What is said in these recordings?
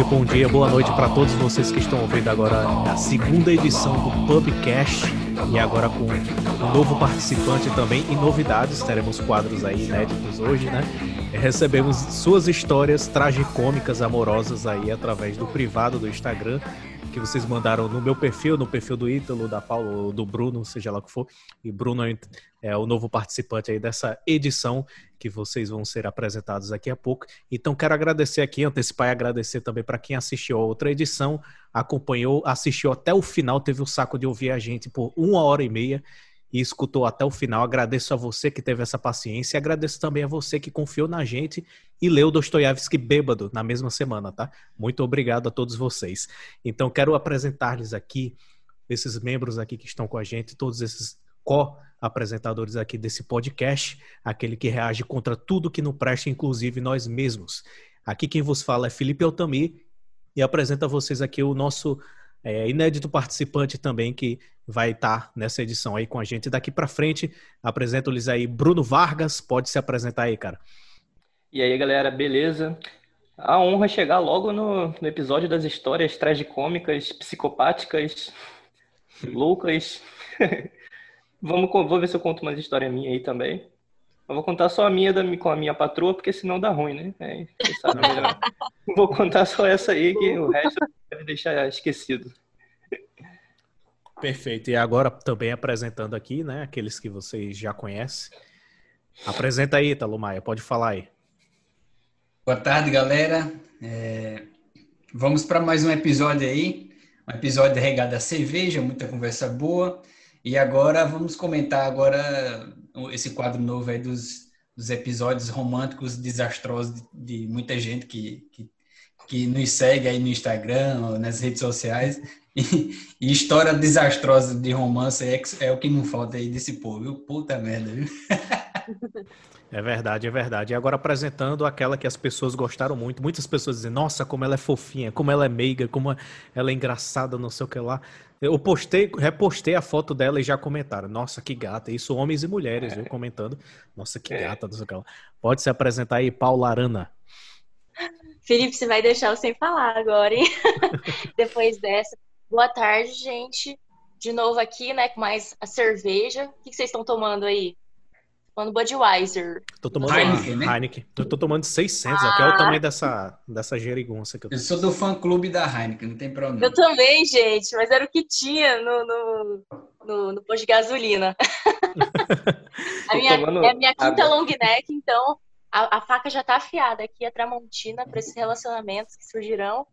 tarde, bom dia, boa noite para todos vocês que estão ouvindo agora a segunda edição do Pubcast e agora com um novo participante também e novidades, teremos quadros aí inéditos hoje, né? Recebemos suas histórias tragicômicas, amorosas aí através do privado do Instagram que vocês mandaram no meu perfil, no perfil do Ítalo, da Paulo, do Bruno, seja lá o que for. E Bruno é o novo participante aí dessa edição que vocês vão ser apresentados daqui a pouco. Então quero agradecer aqui, antecipar e agradecer também para quem assistiu a outra edição, acompanhou, assistiu até o final, teve o saco de ouvir a gente por uma hora e meia e escutou até o final. Agradeço a você que teve essa paciência e agradeço também a você que confiou na gente e leu Dostoiévski bêbado na mesma semana, tá? Muito obrigado a todos vocês. Então, quero apresentar-lhes aqui esses membros aqui que estão com a gente, todos esses co-apresentadores aqui desse podcast, aquele que reage contra tudo que não presta, inclusive nós mesmos. Aqui quem vos fala é Felipe Altami e apresenta a vocês aqui o nosso é, inédito participante também que vai estar tá nessa edição aí com a gente. Daqui para frente, apresento-lhes aí Bruno Vargas, pode se apresentar aí, cara. E aí, galera, beleza? A honra é chegar logo no, no episódio das histórias tragicômicas, psicopáticas, loucas. Vamos, vou ver se eu conto umas histórias minhas aí também. Eu vou contar só a minha da, com a minha patroa, porque senão dá ruim, né? É, sabe, vou contar só essa aí, que o resto deve deixar esquecido. Perfeito. E agora também apresentando aqui, né, aqueles que vocês já conhecem. Apresenta aí, Italo Maia, pode falar aí. Boa tarde, galera. É... Vamos para mais um episódio aí. Um episódio regado a cerveja, muita conversa boa. E agora vamos comentar agora esse quadro novo aí dos, dos episódios românticos desastrosos de, de muita gente que, que, que, nos segue aí no Instagram ou nas redes sociais. E, e história desastrosa de romance é, é, o que não falta aí desse povo, viu? Puta merda, viu? É verdade, é verdade. E agora apresentando aquela que as pessoas gostaram muito. Muitas pessoas dizem, nossa, como ela é fofinha, como ela é meiga, como ela é engraçada, não sei o que lá. Eu postei, repostei a foto dela e já comentaram. Nossa, que gata. Isso homens e mulheres, é. viu, comentando. Nossa, que é. gata, não sei o que lá. Pode se apresentar aí, Paula Arana. Felipe, você vai deixar eu sem falar agora, hein? Depois dessa. Boa tarde, gente. De novo aqui, né, com mais a cerveja. O que vocês estão tomando aí? Tomando Budweiser. Tô tomando Heineken, né? Heineken. Eu tô tomando 600, ah. aqui é o tamanho dessa, dessa gerigonça que eu tô. Eu sou do fã-clube da Heineken, não tem problema. Eu também, gente, mas era o que tinha no, no, no, no posto de gasolina. a minha, é a minha quinta long neck, então a, a, faca já tá afiada aqui, a Tramontina, para esses relacionamentos que surgirão.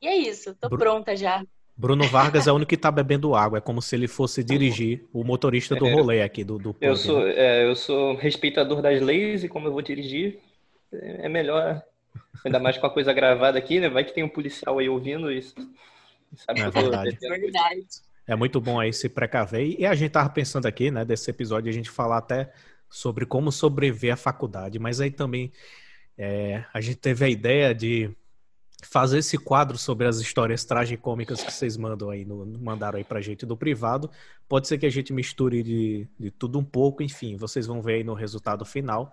E é isso, tô Bru... pronta já. Bruno Vargas é o único que tá bebendo água, é como se ele fosse dirigir o motorista do é, rolê aqui do, do eu sou é, Eu sou respeitador das leis e como eu vou dirigir, é melhor, ainda mais com a coisa gravada aqui, né? Vai que tem um policial aí ouvindo isso. Sabe é verdade. É verdade. É muito bom aí se precaver. E a gente tava pensando aqui, né, desse episódio, a gente falar até sobre como sobreviver à faculdade, mas aí também é, a gente teve a ideia de fazer esse quadro sobre as histórias tragicômicas que vocês mandam aí, no, mandaram aí pra gente do privado. Pode ser que a gente misture de, de tudo um pouco, enfim, vocês vão ver aí no resultado final.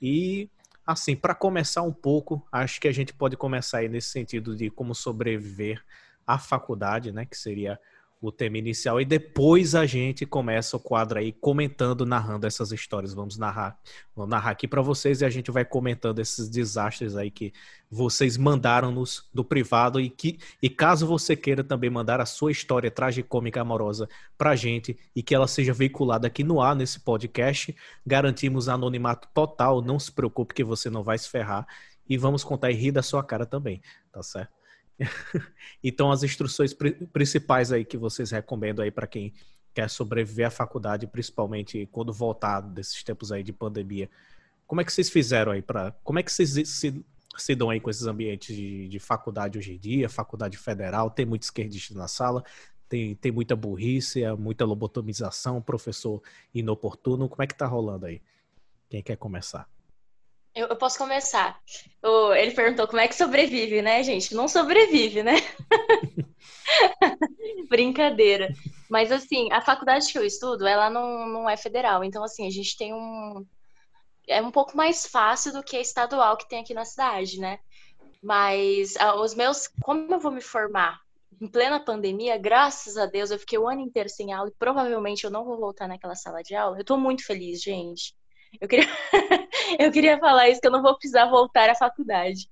E, assim, para começar um pouco, acho que a gente pode começar aí nesse sentido de como sobreviver à faculdade, né, que seria o tema inicial e depois a gente começa o quadro aí comentando, narrando essas histórias. Vamos narrar, vou narrar aqui para vocês e a gente vai comentando esses desastres aí que vocês mandaram-nos do privado e que e caso você queira também mandar a sua história tragicômica amorosa pra gente e que ela seja veiculada aqui no ar nesse podcast, garantimos anonimato total, não se preocupe que você não vai se ferrar e vamos contar e rir da sua cara também, tá certo? então, as instruções principais aí que vocês recomendam aí para quem quer sobreviver à faculdade, principalmente quando voltar desses tempos aí de pandemia. Como é que vocês fizeram aí para, como é que vocês se, se dão aí com esses ambientes de, de faculdade hoje em dia, faculdade federal, tem muito esquerdista na sala, tem, tem muita burrice, é muita lobotomização, professor inoportuno, como é que tá rolando aí? Quem quer começar? Eu, eu posso começar. O, ele perguntou como é que sobrevive, né, gente? Não sobrevive, né? Brincadeira. Mas, assim, a faculdade que eu estudo, ela não, não é federal. Então, assim, a gente tem um. É um pouco mais fácil do que a estadual que tem aqui na cidade, né? Mas ah, os meus, como eu vou me formar em plena pandemia, graças a Deus, eu fiquei o ano inteiro sem aula e provavelmente eu não vou voltar naquela sala de aula. Eu tô muito feliz, gente. Eu queria, eu queria falar isso, que eu não vou precisar voltar à faculdade.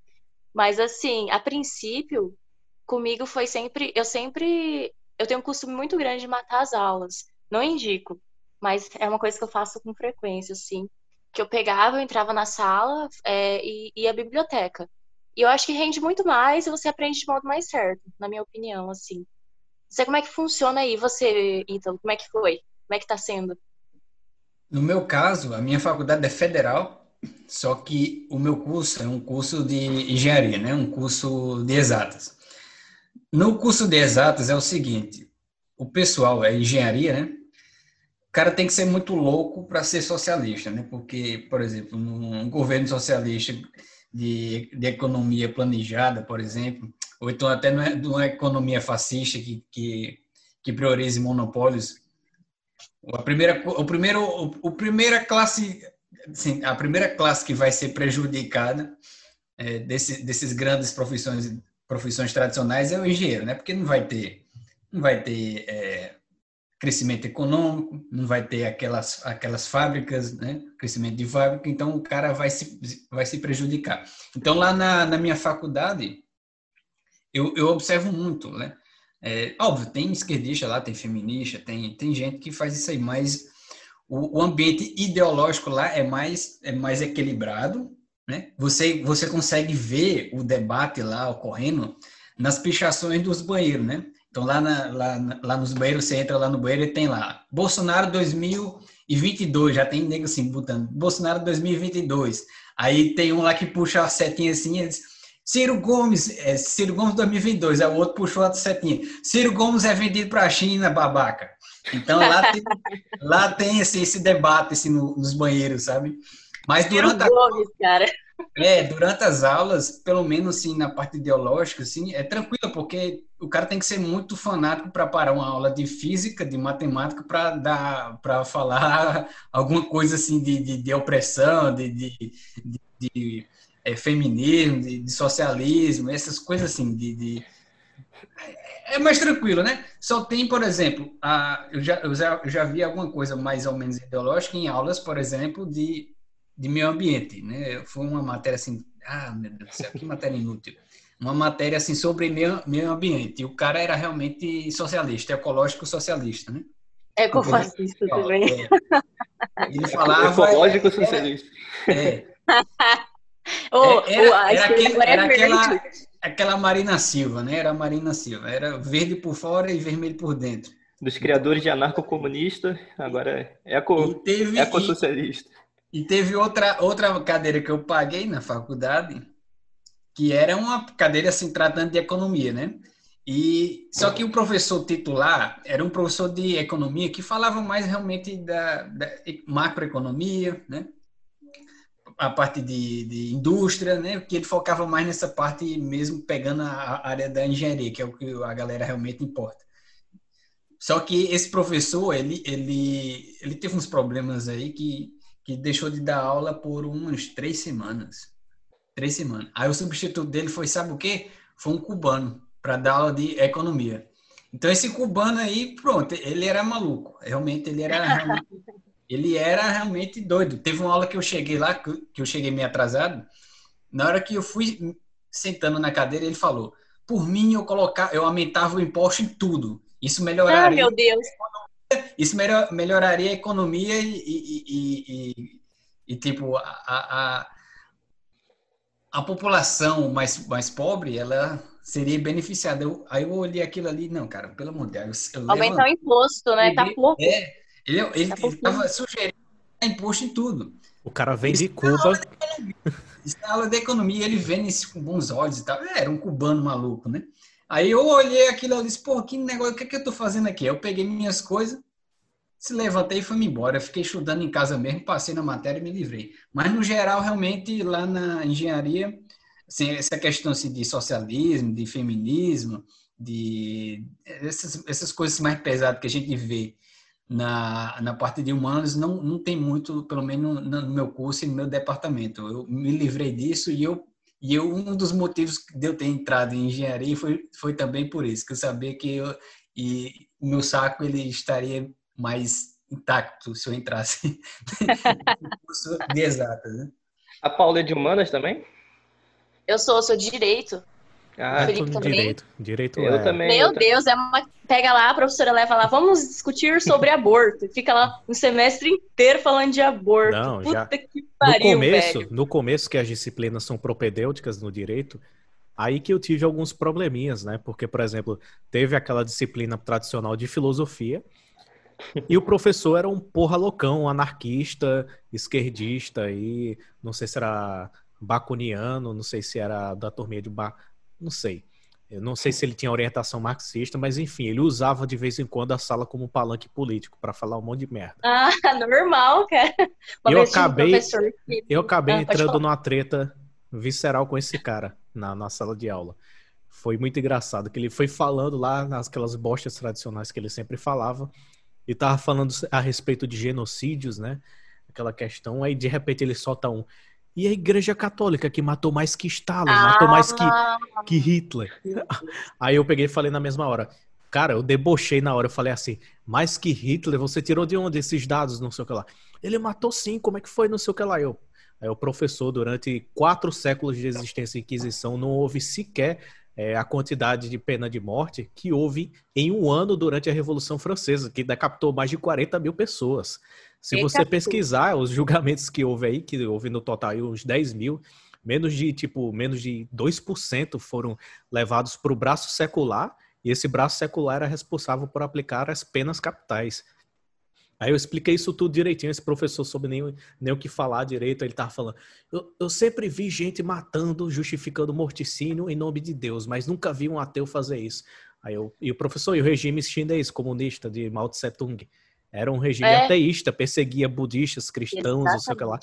Mas assim, a princípio, comigo foi sempre, eu sempre, eu tenho um costume muito grande de matar as aulas. Não indico, mas é uma coisa que eu faço com frequência, assim. Que eu pegava, eu entrava na sala é, e ia à biblioteca. E eu acho que rende muito mais e você aprende de modo mais certo, na minha opinião, assim. Não sei como é que funciona aí, você, Ítalo, como é que foi? Como é que tá sendo? No meu caso, a minha faculdade é federal, só que o meu curso é um curso de engenharia, né? Um curso de exatas. No curso de exatas é o seguinte, o pessoal é engenharia, né? O cara tem que ser muito louco para ser socialista, né? Porque, por exemplo, num governo socialista de, de economia planejada, por exemplo, ou então até numa economia fascista que, que, que priorize monopólios, a primeira, o primeiro, o, o primeira classe, a primeira classe que vai ser prejudicada é, desse, desses grandes profissões, profissões tradicionais é o engenheiro, né? Porque não vai ter, não vai ter é, crescimento econômico, não vai ter aquelas, aquelas fábricas, né? Crescimento de fábrica, então o cara vai se, vai se prejudicar. Então lá na, na minha faculdade eu, eu observo muito, né? É, óbvio, tem esquerdista lá, tem feminista, tem, tem gente que faz isso aí, mas o, o ambiente ideológico lá é mais, é mais equilibrado, né? Você, você consegue ver o debate lá ocorrendo nas pichações dos banheiros, né? Então, lá, na, lá, lá nos banheiros, você entra lá no banheiro e tem lá, Bolsonaro 2022, já tem nego assim, botando, Bolsonaro 2022. Aí tem um lá que puxa a setinha assim, e diz, Ciro Gomes, é, Ciro Gomes 2022, aí o outro puxou a setinha. Ciro Gomes é vendido para a China, babaca. Então lá tem, lá tem esse, esse debate assim, no, nos banheiros, sabe? Mas durante Ciro a, Gomes, cara. É, durante as aulas, pelo menos assim, na parte ideológica, assim, é tranquilo, porque o cara tem que ser muito fanático para parar uma aula de física, de matemática, para dar para falar alguma coisa assim de, de, de opressão, de, de, de é, feminismo, de, de, socialismo, essas coisas assim, de, de, é mais tranquilo, né? Só tem, por exemplo, a, eu, já, eu, já, eu já vi alguma coisa mais ou menos ideológica em aulas, por exemplo, de, de meio ambiente, né? Foi uma matéria assim, ah, meu Deus do céu, que matéria inútil. Uma matéria assim sobre meio, meio ambiente. E o cara era realmente socialista, ecológico socialista, né? Ecofascista também. É. Ele falava. Ecológico socialista. É. Oh, era, era, aquele, era aquela, aquela Marina Silva, né? Era a Marina Silva. Era verde por fora e vermelho por dentro. Dos criadores de anarco-comunista, agora é eco, teve, ecossocialista. E, e teve outra, outra cadeira que eu paguei na faculdade, que era uma cadeira assim, tratando de economia, né? E só que o professor titular era um professor de economia que falava mais realmente da, da macroeconomia, né? A parte de, de, indústria, né? Que ele focava mais nessa parte mesmo pegando a área da engenharia, que é o que a galera realmente importa. Só que esse professor, ele, ele, ele teve uns problemas aí que, que deixou de dar aula por umas três semanas. Três semanas. Aí o substituto dele foi, sabe o quê? Foi um cubano para dar aula de economia. Então esse cubano aí, pronto, ele era maluco. Realmente ele era realmente ele era realmente doido. Teve uma aula que eu cheguei lá, que eu cheguei meio atrasado. Na hora que eu fui sentando na cadeira, ele falou: por mim, eu colocar, eu aumentava o imposto em tudo. Isso melhoraria. Ah, meu Deus. Isso melhoraria a economia e, e, e, e, e tipo, a, a, a população mais, mais pobre, ela seria beneficiada. Eu, aí eu olhei aquilo ali, não, cara, pelo amor de Deus. Aumentar o imposto, né? Tá pouco. É, ele ele tá estava sugerindo imposto em tudo. O cara vem de Cuba. Isso na aula de economia, ele vem isso com bons olhos e tal. É, era um cubano maluco, né? Aí eu olhei aquilo e disse, pô, que negócio, o que, é que eu tô fazendo aqui? Eu peguei minhas coisas, se levantei e fui embora. Eu fiquei estudando em casa mesmo, passei na matéria e me livrei. Mas, no geral, realmente, lá na engenharia, assim, essa questão assim, de socialismo, de feminismo, de essas, essas coisas mais pesadas que a gente vê na, na parte de humanos não, não tem muito, pelo menos no meu curso e no meu departamento. Eu me livrei disso e eu E eu, um dos motivos de eu ter entrado em engenharia foi, foi também por isso, que eu sabia que eu, e o meu saco ele estaria mais intacto se eu entrasse no curso de exatas. Né? A Paula é de humanas também? Eu sou, sou de direito. Ah, Felipe também. direito. Direito eu é... também. Meu Deus, é uma... pega lá, a professora leva lá, vamos discutir sobre aborto. Fica lá um semestre inteiro falando de aborto. Não, Puta já... que pariu, no começo, velho. No começo, que as disciplinas são propedêuticas no direito, aí que eu tive alguns probleminhas, né? Porque, por exemplo, teve aquela disciplina tradicional de filosofia, e o professor era um porra loucão, um anarquista, esquerdista, e não sei se era bacuniano, não sei se era da turminha de ba... não sei. Eu não sei se ele tinha orientação marxista, mas enfim, ele usava de vez em quando a sala como palanque político para falar um monte de merda. Ah, normal, cara. Eu acabei, que... eu acabei ah, entrando numa treta visceral com esse cara na, na sala de aula. Foi muito engraçado que ele foi falando lá nas bostas tradicionais que ele sempre falava e tava falando a respeito de genocídios, né? Aquela questão, aí de repente ele solta um e a Igreja Católica, que matou mais que Stalin, ah, matou mais que, que Hitler. Aí eu peguei e falei na mesma hora. Cara, eu debochei na hora. Eu falei assim: mais que Hitler, você tirou de onde esses dados? Não sei o que lá. Ele matou sim, como é que foi? Não sei o que lá. Eu. Aí o professor, durante quatro séculos de existência da Inquisição, não houve sequer é, a quantidade de pena de morte que houve em um ano durante a Revolução Francesa, que decapitou mais de 40 mil pessoas. Se você pesquisar os julgamentos que houve aí, que houve no total aí uns 10 mil, menos de tipo, menos de 2% foram levados para o braço secular, e esse braço secular era responsável por aplicar as penas capitais. Aí eu expliquei isso tudo direitinho, esse professor soube nem, nem o que falar direito, ele tava falando, eu, eu sempre vi gente matando, justificando morticínio em nome de Deus, mas nunca vi um ateu fazer isso. Aí eu, e o professor, e o regime chinês comunista de Mao Tse Tung? Era um regime é. ateísta, perseguia budistas, cristãos, Exatamente. não sei o que lá.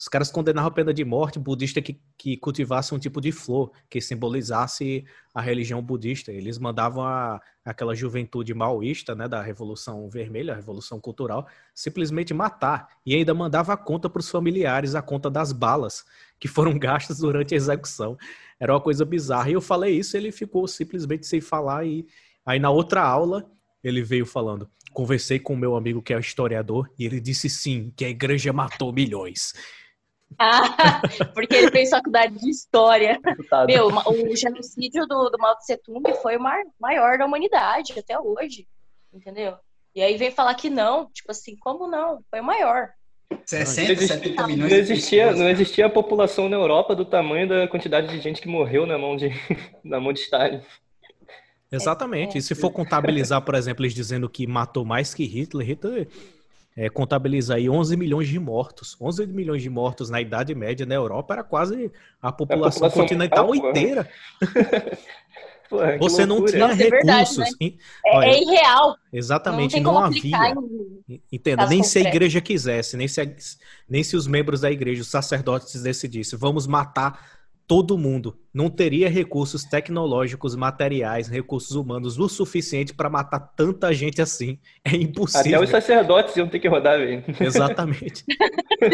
Os caras condenavam a pena de morte budista que, que cultivasse um tipo de flor que simbolizasse a religião budista. Eles mandavam a, aquela juventude maoísta, né, da Revolução Vermelha, a Revolução Cultural, simplesmente matar. E ainda mandava a conta para os familiares, a conta das balas que foram gastas durante a execução. Era uma coisa bizarra. E eu falei isso, ele ficou simplesmente sem falar. E aí na outra aula, ele veio falando conversei com o meu amigo que é historiador e ele disse sim, que a igreja matou milhões. Ah, porque ele fez faculdade de história. Meu, o genocídio do, do Mao Tse Tung foi o maior da humanidade até hoje, entendeu? E aí vem falar que não, tipo assim, como não? Foi o maior. 60, 70 milhões. Não existia, não existia a população na Europa do tamanho da quantidade de gente que morreu na mão de, na mão de Stalin. Exatamente. É, e se for contabilizar, por exemplo, eles dizendo que matou mais que Hitler, Hitler é, contabiliza aí 11 milhões de mortos. 11 milhões de mortos na Idade Média na Europa era quase a população, a população continental inteira. Você não tinha Nossa, recursos. É, verdade, né? é, Olha, é, irreal. Exatamente, não, não havia. Em... Entenda, nem se a igreja quisesse, nem se, a, nem se os membros da igreja, os sacerdotes decidissem, vamos matar todo mundo não teria recursos tecnológicos, materiais, recursos humanos o suficiente para matar tanta gente assim. É impossível. Até os sacerdotes iam ter que rodar, velho. Exatamente.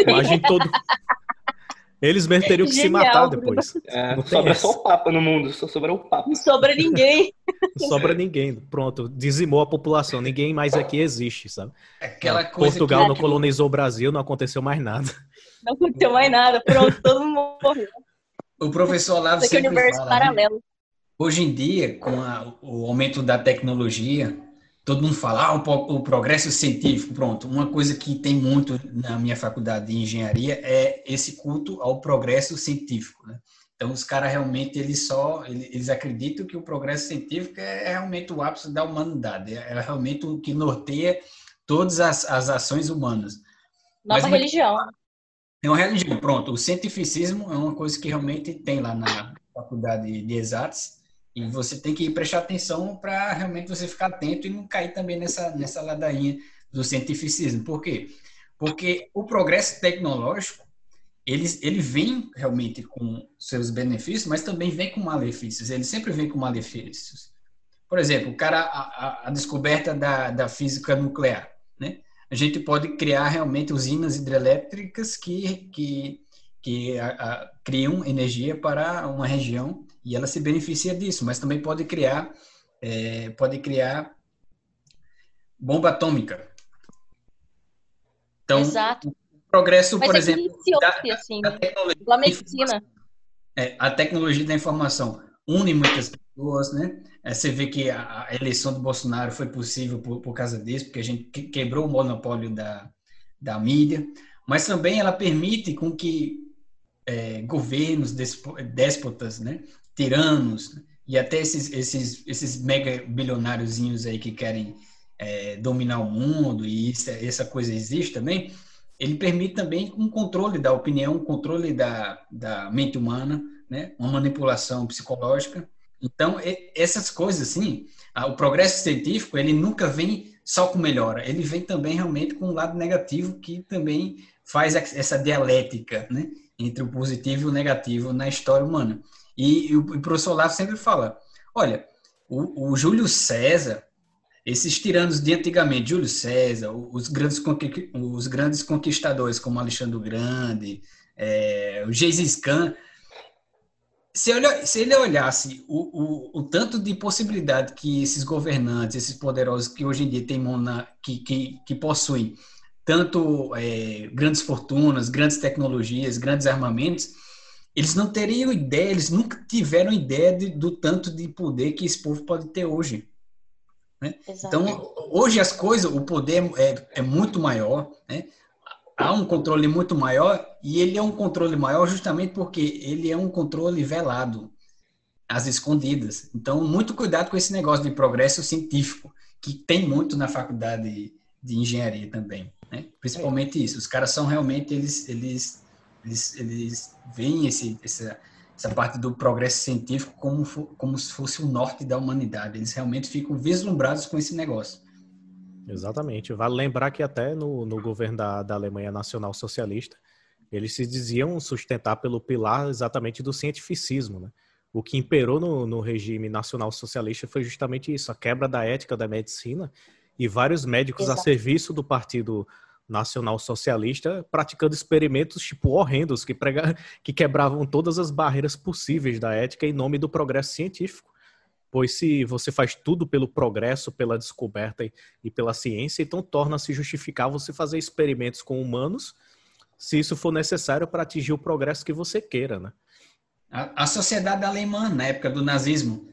Imagem todo. Eles mesmo teriam que Genial, se matar depois. É, sobra essa. só o Papa no mundo, só sobra o Papa. Não sobra ninguém. Não sobra ninguém. Pronto, dizimou a população. Ninguém mais aqui existe, sabe? Aquela coisa Portugal que... não colonizou o Brasil, não aconteceu mais nada. Não aconteceu mais nada. Pronto, todo mundo morreu. O professor Olavo Isso sempre universo fala, né? paralelo. Né? Hoje em dia, com a, o aumento da tecnologia, todo mundo fala, ah, o, o, progresso científico, pronto. Uma coisa que tem muito na minha faculdade de engenharia é esse culto ao progresso científico, né? Então, os caras realmente, eles só, eles acreditam que o progresso científico é realmente o ápice da humanidade, é realmente o que norteia todas as, as ações humanas. Nova Mas, religião. É uma religião, pronto. O cientificismo é uma coisa que realmente tem lá na faculdade de exatos e você tem que prestar atenção para realmente você ficar atento e não cair também nessa, nessa ladainha do cientificismo. Por quê? Porque o progresso tecnológico, ele, ele vem realmente com seus benefícios, mas também vem com malefícios. Ele sempre vem com malefícios. Por exemplo, o cara, a, a descoberta da, da física nuclear? A gente pode criar realmente usinas hidrelétricas que, que, que a, a, criam energia para uma região e ela se beneficia disso, mas também pode criar é, pode criar bomba atômica. Então, Exato. o progresso, mas por é exemplo, da, assim, da tecnologia, medicina. É, a tecnologia da informação une muitas pessoas, né? É, você vê que a, eleição do Bolsonaro foi possível por, por causa disso, porque a gente quebrou o monopólio da, da mídia, mas também ela permite com que é, governos déspotas, né, tiranos e até esses esses esses mega bilionáriozinhos aí que querem é, dominar o mundo e isso, essa coisa existe também, ele permite também um controle da opinião, um controle da, da mente humana, né, uma manipulação psicológica. Então essas coisas assim, o progresso científico ele nunca vem só com melhora, ele vem também realmente com um lado negativo que também faz essa dialética, né? entre o positivo e o negativo na história humana. E, o professor Olavo sempre fala: olha, o, o, Júlio César, esses tiranos de antigamente, Júlio César, os grandes, os grandes conquistadores como Alexandre o Grande, é, o Gengis Khan, se, olha, se ele olhasse o, o, o, tanto de possibilidade que esses governantes, esses poderosos que hoje em dia tem na, que, que, que possuem tanto é, grandes fortunas, grandes tecnologias, grandes armamentos, eles não teriam ideia, eles nunca tiveram ideia de, do tanto de poder que esse povo pode ter hoje. Né? Então, hoje as coisas, o poder é, é muito maior, né? Há um controle muito maior, e ele é um controle maior justamente porque ele é um controle velado, às escondidas. Então, muito cuidado com esse negócio de progresso científico, que tem muito na faculdade de engenharia também. Né? Principalmente é. isso. Os caras são realmente, eles, eles, eles, eles veem esse, essa, essa parte do progresso científico como, como se fosse o norte da humanidade. Eles realmente ficam vislumbrados com esse negócio. Exatamente. Vale lembrar que até no, no governo da, da Alemanha Nacional Socialista, eles se diziam sustentar pelo pilar exatamente do cientificismo, né? O que imperou no, no regime nacional socialista foi justamente isso, a quebra da ética da medicina e vários médicos Exato. a serviço do Partido Nacional Socialista praticando experimentos tipo horrendos que, prega... que quebravam todas as barreiras possíveis da ética em nome do progresso científico. Pois se você faz tudo pelo progresso, pela descoberta e, pela ciência, então torna-se justificar você fazer experimentos com humanos, se isso for necessário para atingir o progresso que você queira, né? A, a sociedade alemã, na época do nazismo,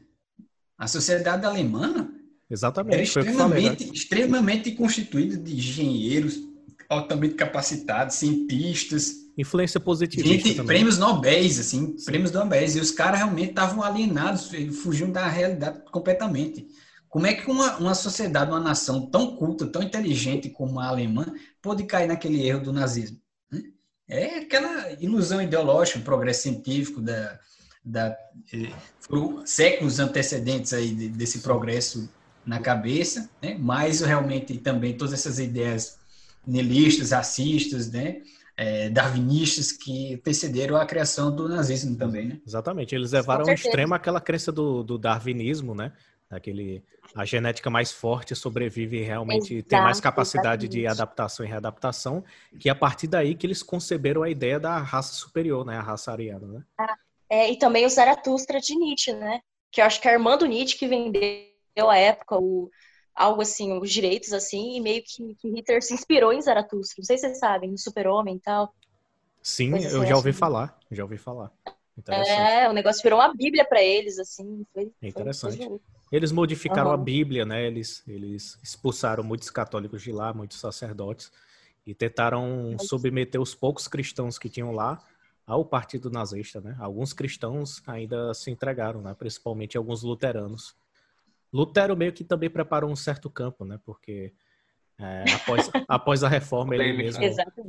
a sociedade alemã Exatamente. Era extremamente, falei, né? extremamente constituído de engenheiros altamente capacitados, cientistas. Influência positiva. Gente, prêmios Nobéis, assim, Sim. prêmios Nobéis. E os caras realmente estavam alienados, fugiam da realidade completamente. Como é que uma, uma sociedade, uma nação tão culta, tão inteligente como a alemã, pode cair naquele erro do nazismo? Né? É aquela ilusão ideológica, o progresso científico da, da eh, séculos antecedentes aí desse progresso na cabeça, né? mas realmente também todas essas ideias nihilistas, racistas, né? É, darwinistas que antecederam a criação do nazismo também, né? Exatamente, eles levaram ao extremo aquela crença do, do darwinismo, né? Aquele, a genética mais forte sobrevive e realmente Exato, tem mais capacidade exatamente. de adaptação e readaptação, que é a partir daí que eles conceberam a ideia da raça superior, né? A raça ariana, né? Ah, é, e também o Zaratustra de Nietzsche, né? Que eu acho que é a irmã do Nietzsche que vendeu à época o, algo assim, os direitos assim, e meio que, que Hitler se inspirou em Zaratustra. Não sei se vocês sabem, no Super-Homem e tal. Sim, eu assim, já ouvi assim. falar, já ouvi falar. É, o negócio virou uma bíblia para eles, assim. Foi, Interessante. Foi eles modificaram uhum. a Bíblia, né? Eles, eles expulsaram muitos católicos de lá, muitos sacerdotes, e tentaram submeter os poucos cristãos que tinham lá ao partido nazista, né? Alguns cristãos ainda se entregaram, né? Principalmente alguns luteranos. Lutero meio que também preparou um certo campo, né? Porque é, após, após a reforma ele mesmo,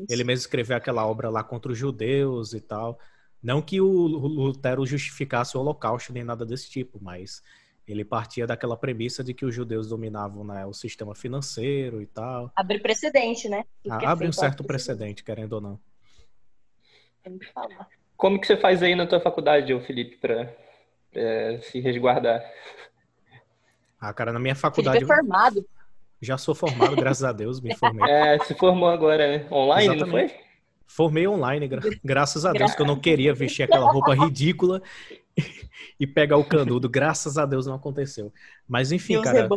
ele mesmo escreveu aquela obra lá contra os judeus e tal. Não que o Lutero justificasse o Holocausto nem nada desse tipo, mas ele partia daquela premissa de que os judeus dominavam né, o sistema financeiro e tal. Abre precedente, né? Ah, abre um certo precedente, querendo ou não. Como que você faz aí na tua faculdade, Felipe, para é, se resguardar? Ah, cara, na minha faculdade. Felipe é formado. Já sou formado, graças a Deus, me formei. É, se formou agora, né? Online, Exatamente. não foi? Formei online, gra graças a Deus, que eu não queria vestir aquela roupa ridícula e pegar o canudo. Graças a Deus não aconteceu. Mas enfim, cara,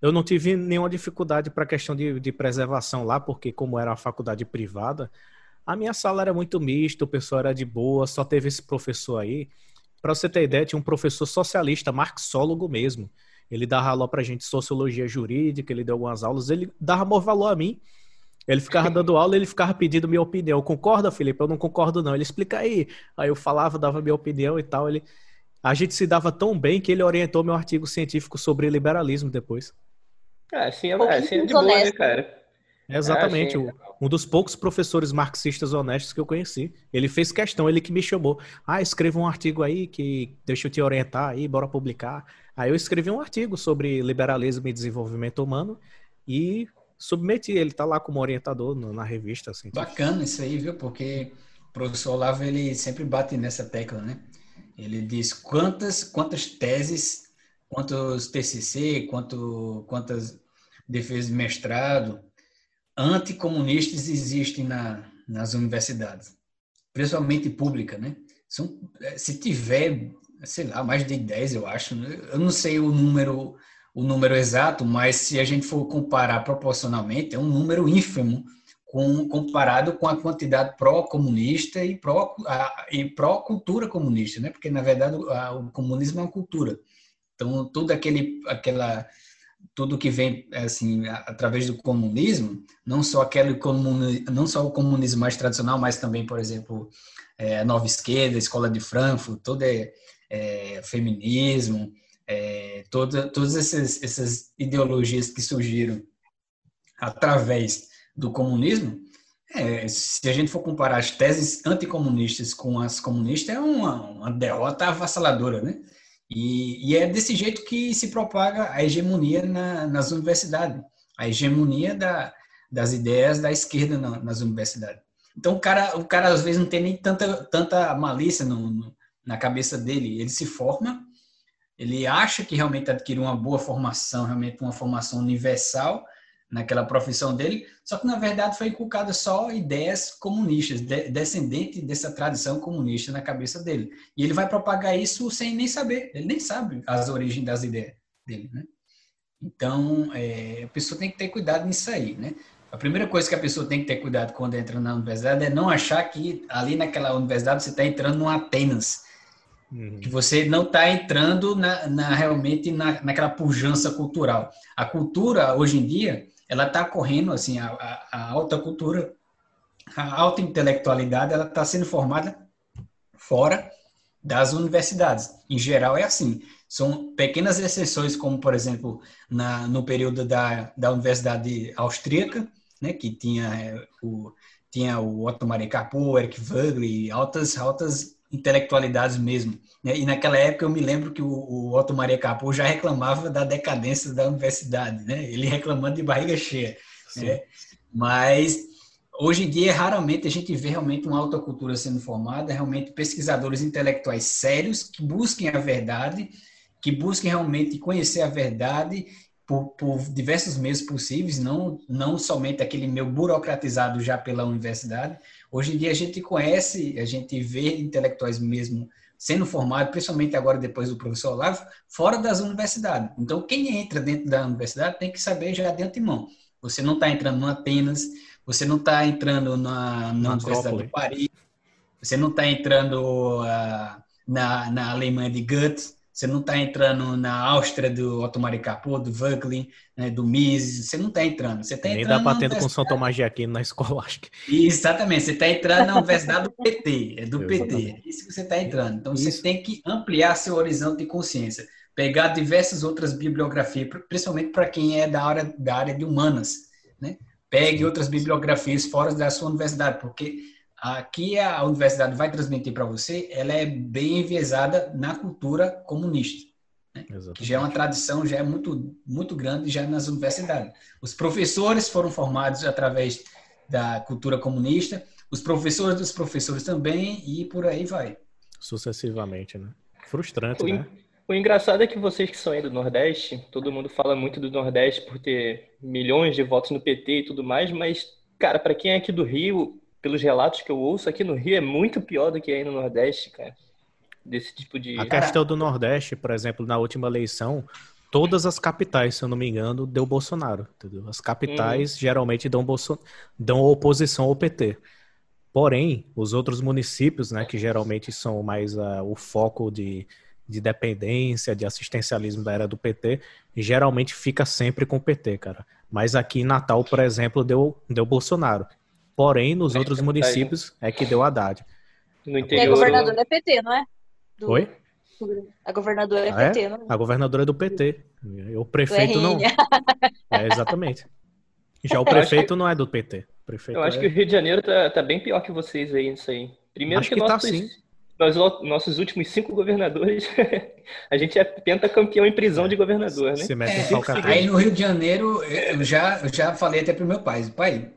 eu não tive nenhuma dificuldade para a questão de, de preservação lá, porque como era uma faculdade privada, a minha sala era muito mista, o pessoal era de boa, só teve esse professor aí. Para você ter ideia, tinha um professor socialista, marxólogo mesmo. Ele dava aula pra gente sociologia jurídica, ele deu algumas aulas, ele dava maior valor a mim. Ele ficava dando aula, ele ficava pedindo minha opinião. Concorda, Felipe? Eu não concordo, não. Ele explica aí. Aí eu falava, dava minha opinião e tal. Ele... A gente se dava tão bem que ele orientou meu artigo científico sobre liberalismo depois. Ah, assim é, um assim é de boa, né, cara? Exatamente. Ah, um dos poucos professores marxistas honestos que eu conheci. Ele fez questão, ele que me chamou. Ah, escreva um artigo aí que deixa eu te orientar aí, bora publicar. Aí eu escrevi um artigo sobre liberalismo e desenvolvimento humano e submeti. Ele tá lá como orientador na revista. Assim, Bacana isso aí, viu? Porque o professor Olavo, ele sempre bate nessa tecla, né? Ele diz quantas, quantas teses, quantos TCC, quanto, quantas defesas de mestrado, anticomunistas existem na, nas universidades, principalmente pública, né? São, é, se tiver, sei lá, mais de 10, eu acho, né? eu não sei o número o número exato, mas se a gente for comparar proporcionalmente, é um número ínfimo com, comparado com a quantidade pró-comunista e pró-cultura pró comunista, né? Porque, na verdade, a, o comunismo é uma cultura. Então, toda aquele, aquela tudo que vem assim através do comunismo, não só aquele comunismo, não só o comunismo mais tradicional, mas também, por exemplo, é, a nova esquerda, a escola de Frankfurt, todo é, é feminismo, é, toda, todas essas, essas ideologias que surgiram através do comunismo, é, se a gente for comparar as teses anticomunistas com as comunistas, é uma, uma derrota avassaladora, né? E, e, é desse jeito que se propaga a hegemonia na, nas universidades, a hegemonia da, das ideias da esquerda na, nas universidades. Então o cara, o cara às vezes não tem nem tanta, tanta malícia no, no, na cabeça dele. Ele se forma, ele acha que realmente adquiriu uma boa formação, realmente uma formação universal, naquela profissão dele, só que na verdade foi inculcada só ideias comunistas, de, descendente dessa tradição comunista na cabeça dele. E ele vai propagar isso sem nem saber, ele nem sabe as origens das ideias dele, né? Então, é, a pessoa tem que ter cuidado nisso aí, né? A primeira coisa que a pessoa tem que ter cuidado quando entra na universidade é não achar que ali naquela universidade você está entrando num Atenas, uhum. que você não está entrando na, na realmente na, naquela pujança cultural. A cultura, hoje em dia, ela está correndo, assim, a, a, alta cultura, a alta intelectualidade, ela está sendo formada fora das universidades. Em geral é assim. São pequenas exceções, como, por exemplo, na, no período da, da Universidade Austríaca, né, que tinha é, o, tinha o Otto Maria Capô, Eric Wagner, altas, altas intelectualidades mesmo. Né? E naquela época eu me lembro que o, o Otto Maria Capô já reclamava da decadência da universidade, né? ele reclamando de barriga cheia. Né? Mas hoje em dia, raramente a gente vê realmente uma alta cultura sendo formada, realmente pesquisadores intelectuais sérios que busquem a verdade, que busquem realmente conhecer a verdade por, por, diversos meios possíveis, não, não somente aquele meio burocratizado já pela universidade. Hoje em dia a gente conhece, a gente vê intelectuais mesmo sendo formados, principalmente agora depois do professor Olavo, fora das universidades. Então, quem entra dentro da universidade tem que saber já de antemão. Você não está entrando no Atenas, você não está entrando na, na Universidade de Paris, você não está entrando uh, na, na Alemanha de Goethe, você não está entrando na Áustria do Otto Capô, do Wöcklin, né, do Mises, você não está entrando. Você tá Nem dá batendo com São Tomás de Aquino na escola, acho que. Exatamente, você está entrando na universidade do PT, é do PT, é isso que você está entrando. Então isso. você tem que ampliar seu horizonte de consciência, pegar diversas outras bibliografias, principalmente para quem é da área, da área de humanas, né? Pegue Sim. outras bibliografias fora da sua universidade, porque aqui a universidade vai transmitir para você, ela é bem enviesada na cultura comunista, né? que já é uma tradição, já é muito, muito grande já nas universidades. Os professores foram formados através da cultura comunista, os professores dos professores também, e por aí vai. Sucessivamente, né? Frustrante, o né? O engraçado é que vocês que são aí do Nordeste, todo mundo fala muito do Nordeste por ter milhões de votos no PT e tudo mais, mas, cara, para quem é aqui do Rio, pelos relatos que eu ouço, aqui no Rio é muito pior do que aí no Nordeste, cara. Desse tipo de. A questão do Nordeste, por exemplo, na última eleição, todas as capitais, se eu não me engano, deu Bolsonaro. Entendeu? As capitais hum. geralmente dão, Bolso... dão oposição ao PT. Porém, os outros municípios, né, que geralmente são mais uh, o foco de, de dependência, de assistencialismo da era do PT, geralmente fica sempre com o PT, cara. Mas aqui em Natal, por exemplo, deu, deu Bolsonaro. Porém, nos outros municípios é que deu Haddad. No interior... E a governadora é PT, não é? Do... Oi? A governadora é ah, PT, é? não é? A governadora é do PT. O prefeito não. É, exatamente. Já o prefeito que... não é do PT. Prefeito eu acho é... que o Rio de Janeiro tá, tá, bem pior que vocês aí nisso aí. Primeiro acho que, que tá, nossos, tá, sim. Nós, nossos últimos cinco governadores, a gente é pentacampeão em prisão de governador, né? Se mete é, aí no Rio de Janeiro, eu já, eu já falei até pro meu pai, pai,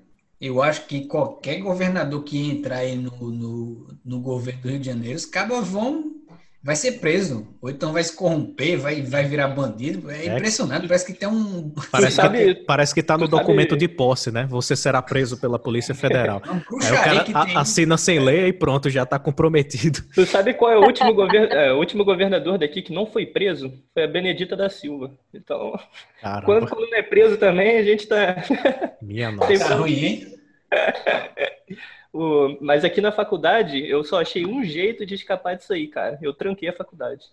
eu acho que qualquer governador que entrar aí no, no, no governo do Rio de Janeiro, os cabas vão vai ser preso, ou então vai se corromper, vai, vai virar bandido. É, é impressionante, parece que tem um. Parece, que, parece que tá no documento sabe... de posse, né? Você será preso pela Polícia Federal. É um Aí o cara assina sem lei e pronto, já tá comprometido. Tu sabe qual é o último, govern... é, o último governador daqui que não foi preso? Foi a Benedita da Silva. Então, quando, quando não é preso também, a gente tá. Minha nossa. Tá ruim, hein? O, mas aqui na faculdade, eu só achei um jeito de escapar disso aí, cara. Eu tranquei a faculdade.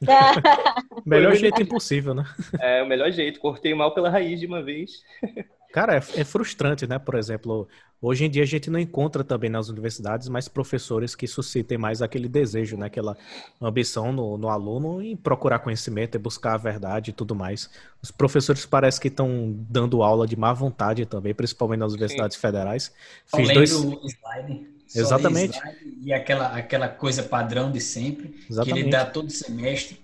melhor jeito impossível, né? É, o melhor jeito. Cortei mal pela raiz de uma vez. Cara, é, é, frustrante, né? Por exemplo, hoje em dia a gente não encontra também nas universidades mais professores que suscitem mais aquele desejo, né? Aquela ambição no, no aluno em procurar conhecimento e buscar a verdade e tudo mais. Os professores parece que estão dando aula de má vontade também, principalmente nas universidades Sim. federais. Fiz dois... slide. Exatamente. Slide e aquela, aquela coisa padrão de sempre, Exatamente. que ele dá todo semestre.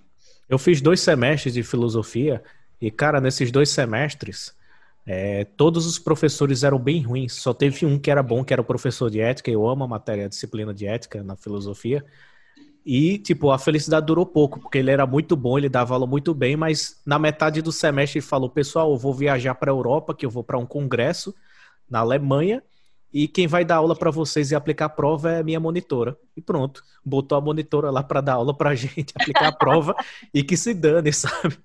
Eu fiz dois semestres de filosofia e, cara, nesses dois semestres é, todos os professores eram bem ruins, só teve um que era bom, que era o professor de ética. Eu amo a matéria, a disciplina de ética na filosofia. E, tipo, a felicidade durou pouco, porque ele era muito bom, ele dava aula muito bem, mas na metade do semestre ele falou: Pessoal, eu vou viajar para a Europa, que eu vou para um congresso na Alemanha, e quem vai dar aula para vocês e aplicar a prova é a minha monitora. E pronto, botou a monitora lá para dar aula para gente, aplicar a prova e que se dane, sabe?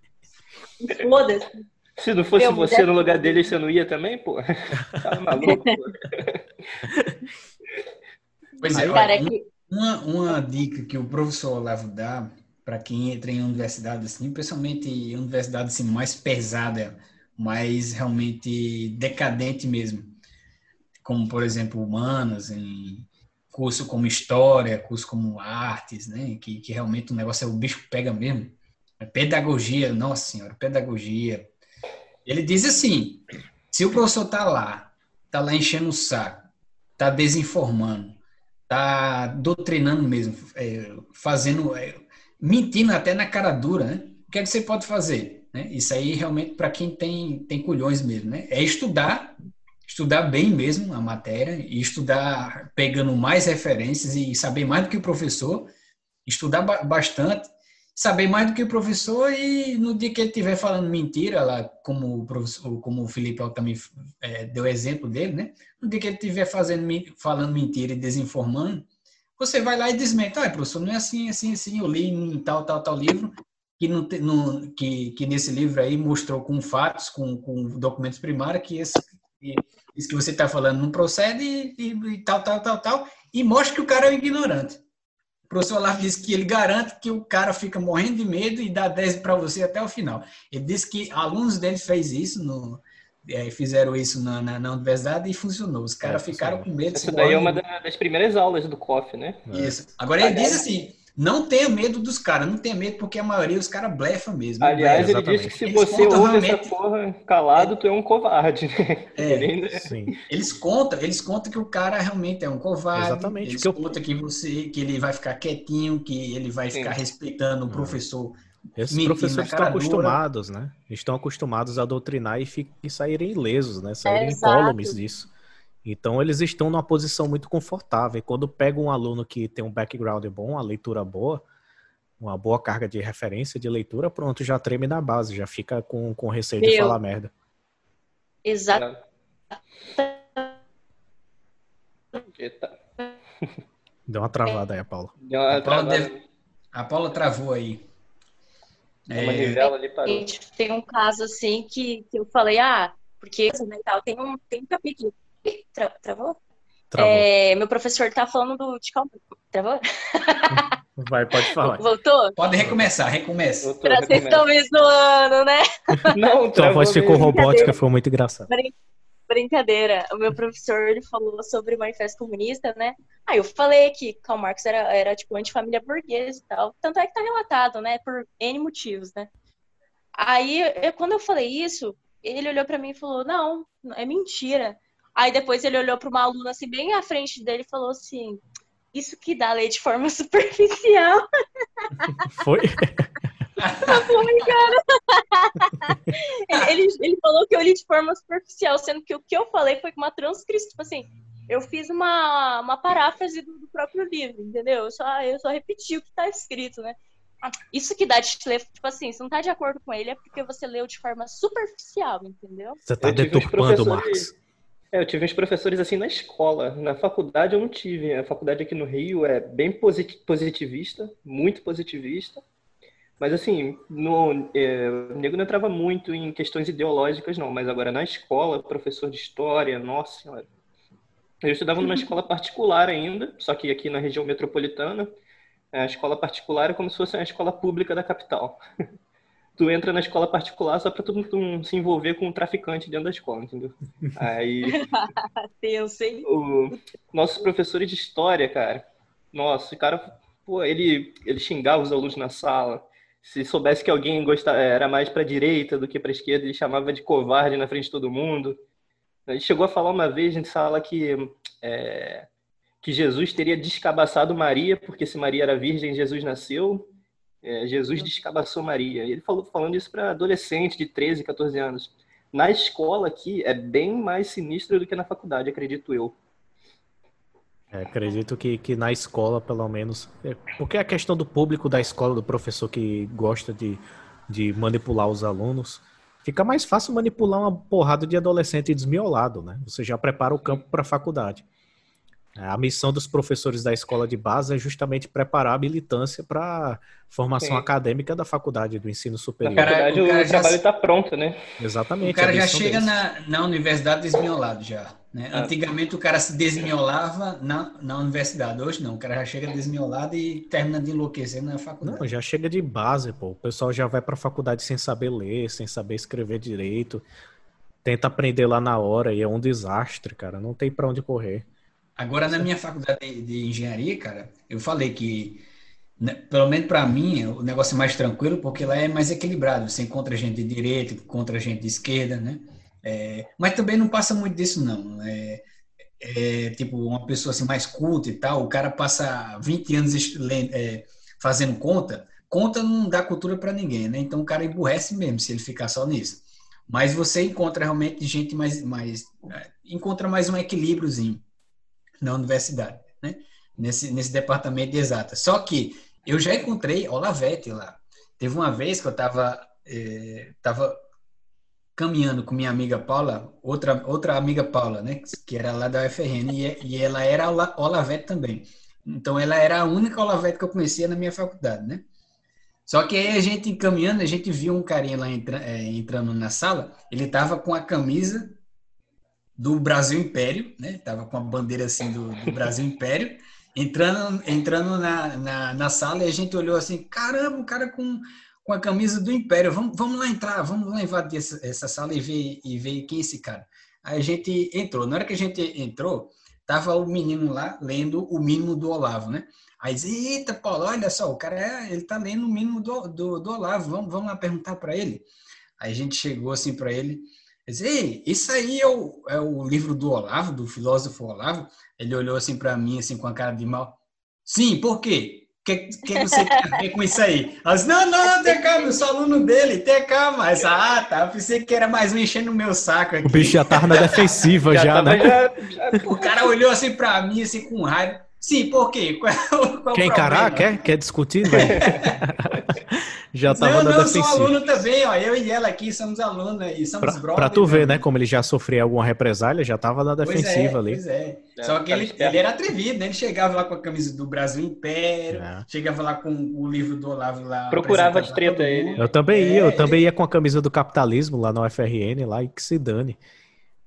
Foda-se. Se não fosse Meu, você no lugar dele, você não ia também, pô? Tá maluco, pô. Pois é, olha, uma, uma dica que o professor Olavo dá para quem entra em universidade, assim, principalmente em universidade assim, mais pesada, mais realmente decadente mesmo, como, por exemplo, humanas, em curso como história, curso como artes, né, que, que realmente o negócio é o bicho pega mesmo. Pedagogia, nossa senhora, pedagogia, ele diz assim: se o professor tá lá, tá lá enchendo o saco, tá desinformando, tá doutrinando mesmo, é, fazendo, é, mentindo até na cara dura, né? O que, é que você pode fazer? Né? Isso aí realmente para quem tem, tem culhões mesmo, né? É estudar, estudar bem mesmo a matéria e estudar pegando mais referências e saber mais do que o professor, estudar bastante saber mais do que o professor e no dia que ele estiver falando mentira, lá, como o, professor, como o Felipe também é, deu exemplo dele, né? No dia que ele estiver fazendo, falando mentira e desinformando, você vai lá e desmente, ah, professor, não é assim, assim, assim, eu li em tal, tal, tal livro, que, no, no, que, que nesse livro aí mostrou com fatos, com, com documentos primários, que esse, que, isso que você está falando não procede e, e, e tal, tal, tal, tal, e mostra que o cara é um ignorante. O professor Olavo disse que ele garante que o cara fica morrendo de medo e dá 10 para você até o final. Ele disse que alunos dele fez isso no, é, fizeram isso na, na, na, universidade e funcionou. Os caras é, ficaram com medo. Isso daí é uma das primeiras aulas do COF, né? Isso. Agora ele diz assim, não tenha medo dos caras, não tenha medo porque a maioria os caras blefa mesmo. Aliás, ele disse que se Eles você ouve realmente... essa porra calado, é. tu é um covarde. Né? É, Sim. Eles contam, eles contam que o cara realmente é um covarde. Exatamente. Eles que contam eu... que você, que ele vai ficar quietinho, que ele vai ficar Sim. respeitando o professor. Esses professores estão acostumados, né? Estão acostumados a doutrinar e, e saírem ilesos, né? Saírem é, incólumes disso. Então eles estão numa posição muito confortável. E quando pega um aluno que tem um background bom, uma leitura boa, uma boa carga de referência de leitura, pronto, já treme na base, já fica com, com receio Meu. de falar merda. Exato. Eita. Deu uma travada aí, a Paula. Deu uma a, Paula deve... a Paula travou aí. É... Tem um caso assim que, que eu falei, ah, porque né, tal, tem um, tem um capítulo. Tra travou? É, meu professor tá falando do. De calma. Travou? Vai, pode falar. Voltou? Pode recomeçar, recomeça. Voltou, Vocês estão me zoando, né? Não, Sua voz ficou robótica, foi muito engraçado. Brincadeira. O meu professor ele falou sobre o manifesto comunista, né? Aí eu falei que Karl Marx era, era tipo antifamília burguesa e tal. Tanto é que tá relatado, né? Por N motivos, né? Aí, eu, quando eu falei isso, ele olhou para mim e falou: Não, é mentira. Aí depois ele olhou para uma aluna assim, bem à frente dele e falou assim: Isso que dá lei de forma superficial. Foi? ele, ele, ele, falou que eu li de forma superficial, sendo que o que eu falei foi uma transcrição, tipo assim, eu fiz uma, uma paráfrase do, do, próprio livro, entendeu? Eu só, eu só repeti o que está escrito, né? Isso que dá de ler, tipo assim, se não tá de acordo com ele é porque você leu de forma superficial, entendeu? Você tá deturpando, Marcos. É, eu tive uns professores assim na escola. Na faculdade eu não tive. A faculdade aqui no Rio é bem positivista, muito positivista. Mas assim, no, é, o nego não entrava muito em questões ideológicas, não. Mas agora na escola, professor de história, nossa senhora. Eu estudava numa escola particular ainda, só que aqui na região metropolitana. A escola particular é como se fosse uma escola pública da capital. tu entra na escola particular só pra tu não se envolver com um traficante dentro da escola, entendeu? Aí. Tenso, hein? O, nossos professores de história, cara. Nossa, o cara, pô, ele, ele xingava os alunos na sala. Se soubesse que alguém gostava, era mais pra direita do que pra esquerda, ele chamava de covarde na frente de todo mundo. Ele chegou a falar uma vez em sala que. É, que Jesus teria descabaçado Maria, porque se Maria era virgem, Jesus nasceu. É, Jesus descabaçou Maria. Ele falou falando isso para adolescente de 13, 14 anos. Na escola aqui é bem mais sinistro do que na faculdade, acredito eu. É, acredito que, que na escola, pelo menos. É, porque a questão do público da escola, do professor que gosta de, de manipular os alunos, fica mais fácil manipular uma porrada de adolescente desmiolado, né? Você já prepara o campo para a faculdade. A missão dos professores da escola de base é justamente preparar a militância para a formação Sim. acadêmica da faculdade, do ensino superior. Na faculdade, o, o trabalho está pronto, né? Exatamente. O cara já chega na, na universidade desmiolado já. Né? Ah. Antigamente o cara se desmiolava na, na universidade, hoje não. O cara já chega desmiolado e termina de enlouquecer na faculdade. Não, já chega de base, pô. O pessoal já vai para a faculdade sem saber ler, sem saber escrever direito. Tenta aprender lá na hora e é um desastre, cara. Não tem para onde correr. Agora, na minha faculdade de, de engenharia, cara, eu falei que, né, pelo menos para mim, o negócio é mais tranquilo, porque lá é mais equilibrado. Você encontra gente de direita, encontra gente de esquerda, né? É, mas também não passa muito disso, não. É, é, tipo, uma pessoa assim mais culta e tal, o cara passa 20 anos é, fazendo conta, conta não dá cultura para ninguém, né? Então o cara emburrece mesmo se ele ficar só nisso. Mas você encontra realmente gente mais, mais é, encontra mais um equilíbriozinho na universidade, né? Nesse, nesse departamento de exatas. Só que eu já encontrei Olavete lá. Teve uma vez que eu estava é, tava caminhando com minha amiga Paula, outra, outra amiga Paula, né? Que era lá da UFRN, e, e ela era Olavete também. Então, ela era a única Olavete que eu conhecia na minha faculdade, né? Só que aí a gente caminhando, a gente viu um carinha lá entra, é, entrando na sala, ele tava com a camisa do Brasil Império, né? Tava com a bandeira assim do, do Brasil Império, entrando, entrando na, na, na, sala e a gente olhou assim, caramba, o cara com, com a camisa do Império, vamos, vamos lá entrar, vamos lá invadir essa, essa sala e ver, e ver quem é esse cara. Aí a gente entrou. Na hora que a gente entrou, tava o menino lá lendo o mínimo do Olavo, né? Aí diz, eita, Paulo, olha só, o cara é, ele tá lendo o mínimo do, do, do Olavo, vamos, vamos lá perguntar para ele. Aí a gente chegou assim para ele, Ei, isso aí é o, é o livro do Olavo, do filósofo Olavo. Ele olhou assim para mim, assim, com a cara de mal. Sim, por quê? O que, que você a ver com isso aí? Ela disse, não, não, tem calma, eu sou aluno dele, tem calma. Mas, ah, tá, eu pensei que era mais um enchendo o meu saco aqui. O bicho já tava na defensiva já, já né? Já, o cara olhou assim para mim, assim, com raiva. Sim, por quê? Qual, qual Quer encarar? Quer? Quer discutir? já tava não, defensiva. sou aluno também, ó. Eu e ela aqui somos alunos e somos pra, brothers. Pra tu ver, né, como ele já sofria alguma represália, já tava na defensiva pois é, ali. Pois é. É, Só que ele, ele era atrevido, né? Ele chegava lá com a camisa do Brasil Império, É. chegava lá com o livro do Olavo lá. Procurava as treta ele. Eu também É, ia, eu ele- também ia com a camisa do capitalismo lá na UFRN, lá e que se dane.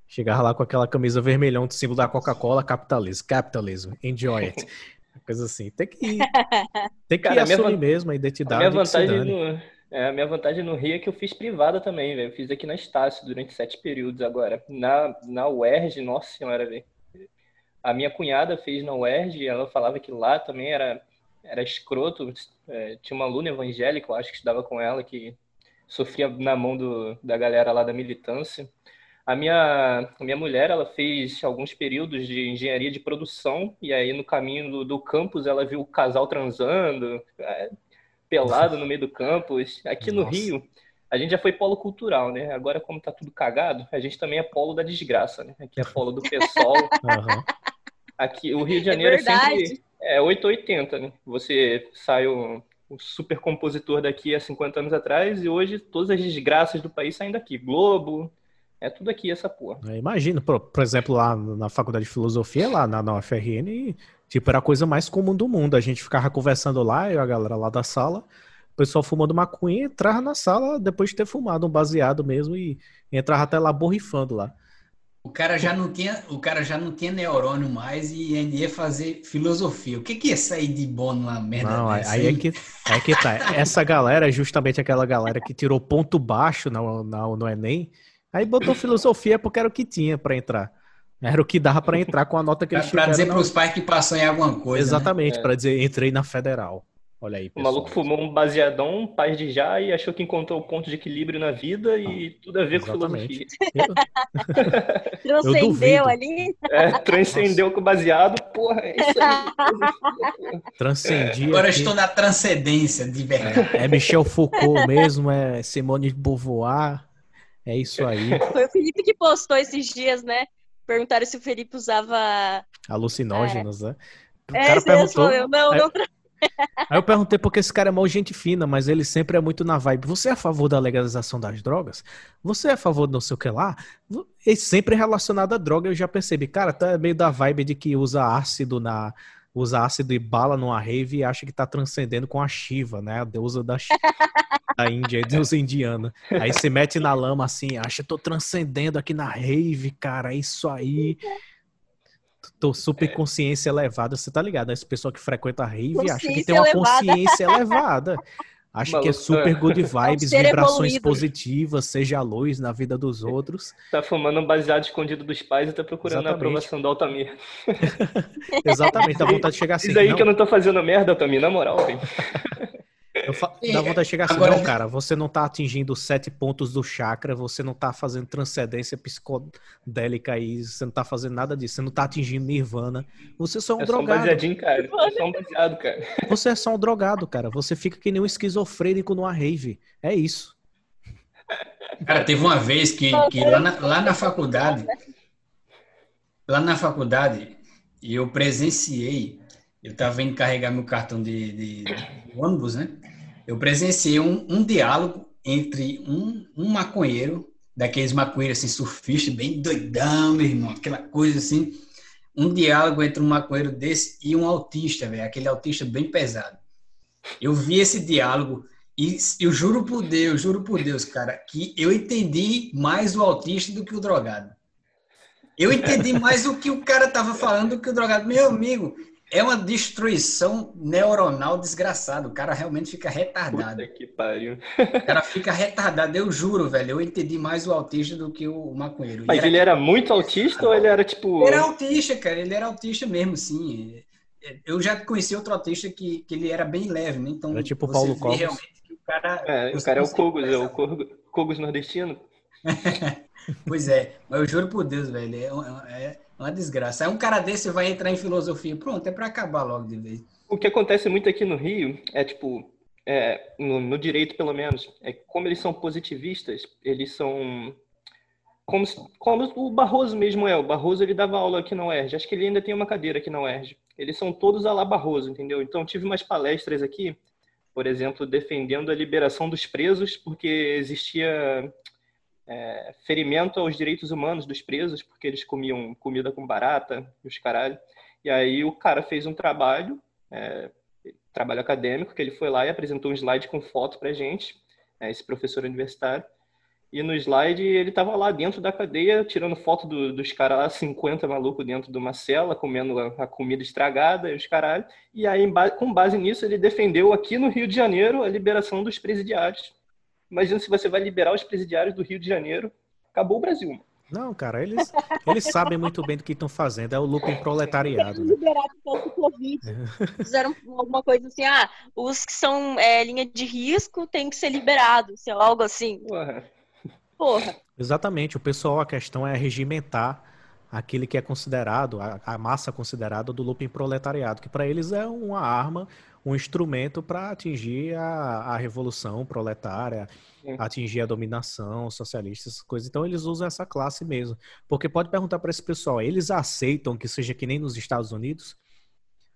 Chegava lá com aquela camisa vermelhão do símbolo da Coca-Cola, capitalismo, capitalismo, enjoy it. Coisa assim. Tem que ir. Tem que Cara, a minha assumir van- mesmo a A identidade. minha que se vantagem no, é, a minha vantagem no Rio é que eu fiz privada também, velho. Eu fiz aqui na Estácio durante sete períodos agora. Na, na UERJ, nossa senhora, velho. A minha cunhada fez na UERJ e ela falava que lá também era, era escroto. É, tinha uma aluna evangélica, eu acho que estudava com ela, que sofria na mão do, da galera lá da militância. A minha, a minha mulher, ela fez alguns períodos de engenharia de produção, e aí no caminho do, do campus ela viu o casal transando, é, pelado no meio do campus. Aqui no Nossa. Rio, a gente já foi polo cultural, né? Agora, como tá tudo cagado, a gente também é polo da desgraça, né? Aqui é polo do PSOL. Aham. Aqui, o Rio de Janeiro é, verdade. sempre é 880, né? Você sai o, o super compositor daqui há 50 anos atrás e hoje todas as desgraças do país saem daqui. Globo, é tudo aqui essa porra. Eu imagino, por, por exemplo, lá na faculdade de filosofia, lá na, na UFRN, tipo, era a coisa mais comum do mundo. A gente ficava conversando lá, eu e a galera lá da sala, o pessoal fumando maconha, entrava na sala depois de ter fumado um baseado mesmo e entrava até lá borrifando lá. O cara já não tinha, o cara já não tinha neurônio mais e ainda ia fazer filosofia. O que que ia sair de bom numa merda Não, aí, dessa? aí é hein? que, aí que tá. Essa galera é justamente aquela galera que tirou ponto baixo no, no, no Enem, aí botou filosofia porque era o que tinha pra entrar. Era o que dava pra entrar com a nota que eles pra tiveram. dizer na- pros pais que passou em alguma coisa. né? Exatamente, É. pra dizer, entrei na federal. Olha aí, O pessoal. maluco fumou um baseadão, paz de já, e achou que encontrou o ponto de equilíbrio na vida e tudo a ver com Exatamente. filosofia. Eu-. Transcendeu ali. É, transcendeu com o baseado, porra, é isso aí. Transcendi. Agora aqui. estou na transcendência de verdade. É Michel Foucault mesmo, é Simone de Beauvoir. É isso aí. Foi o Felipe que postou esses dias, né? Perguntaram se o Felipe usava. Alucinógenos, né? O É, cara perguntou. eu não, Aí- não. Aí eu perguntei porque esse cara é mal gente fina, mas ele sempre é muito na vibe. Você é a favor da legalização das drogas? Você é a favor de não sei o que lá? Ele sempre é relacionado à droga. Eu já percebi, cara, tá meio da vibe de que usa ácido na. Usa ácido e bala numa rave e acha que tá transcendendo com a Shiva, né? A deusa da, da Índia, a deusa indiana. Aí se mete na lama assim, acha, tô transcendendo aqui na rave, cara, é isso aí. Tô super consciência elevada, você tá ligado? né? Esse pessoal que frequenta a rave acha que tem uma elevada. consciência elevada. Acha que é super é. good vibes, ser vibrações evoluído. positivas, seja a luz na vida dos outros. Tá fumando um baseado escondido dos pais e tá procurando Exatamente. a aprovação do Altamir. Exatamente, dá vontade de chegar assim. Diz aí não, que eu não tô fazendo merda, Altamir, na moral, velho. eu fa- dá vontade de chegar assim, Agora- não, cara, você não tá atingindo os sete pontos do chakra, você não tá fazendo transcendência psicodélica aí, você não tá fazendo nada disso, você não tá atingindo nirvana, você só é um É só um drogado. baseadinho, cara. É só um baseado, cara. Você é só um drogado, cara. Você fica que nem um esquizofrênico numa rave. É isso. Cara, teve uma vez que, que lá, na, lá na faculdade, lá na faculdade, eu presenciei, eu estava indo carregar meu cartão de, de- de ônibus, né? Eu presenciei um, um diálogo entre um, um maconheiro, daqueles maconheiros assim, surfistas, bem doidão, meu irmão, aquela coisa assim, um diálogo entre um maconheiro desse e um autista, velho, aquele autista bem pesado. Eu vi esse diálogo e eu juro por Deus, juro por Deus, cara, que eu entendi mais o autista do que o drogado. Eu entendi mais o que o cara tava falando do que o drogado. Meu amigo, é uma destruição neuronal desgraçada. O cara realmente fica retardado. Puta que pariu. O cara fica retardado, eu juro, velho. Eu entendi mais o autista do que o maconheiro. Mas ele era muito autista ou ele era tipo. ele era autista, cara. Ele era autista mesmo, sim. Eu já conheci outro autista que, que ele era bem leve, né? Então, Era tipo você Paulo Cogos. realmente que o cara... É, o cara é o Cogos, é o. Cogos, Cogos nordestino. Pois é, mas eu juro por Deus, velho, é é uma desgraça. Aí um cara desse vai entrar em filosofia. Pronto, é pra acabar logo de vez. O que acontece muito aqui no Rio é tipo, é, no, no direito pelo menos, é como eles são positivistas, eles são como, como o Barroso mesmo é. O Barroso ele dava aula aqui na UERJ. Acho que ele ainda tem uma cadeira aqui na UERJ. Eles são todos a lá Barroso, entendeu? Então tive umas palestras aqui. por exemplo, defendendo a liberação dos presos, porque existia é, ferimento aos direitos humanos dos presos, porque eles comiam comida com barata e os caralho. E aí o cara fez um trabalho, é, trabalho acadêmico, que ele foi lá e apresentou um slide com foto pra gente, é, esse professor universitário. E no slide ele estava lá dentro da cadeia, tirando foto do, dos caras lá, 50 malucos dentro de uma cela, comendo a, a comida estragada e os caralho. E aí, com base nisso, ele defendeu aqui no Rio de Janeiro a liberação dos presidiários. Imagina se você vai liberar os presidiários do Rio de Janeiro. Acabou o Brasil. Não, cara, eles, eles sabem muito bem do que estão fazendo. É o em proletariado. Né? Liberar o Covid. Fizeram alguma coisa assim, ah, os que são é, linha de risco têm que ser liberados, algo assim. Porra. Porra. Exatamente. O pessoal, a questão é regimentar aquele que é considerado, a, a massa considerada do looping proletariado, que para eles é uma arma, um instrumento para atingir a, a revolução proletária, atingir a dominação socialista, essas coisas. Então eles usam essa classe mesmo. Porque pode perguntar para esse pessoal, eles aceitam que seja que nem nos Estados Unidos?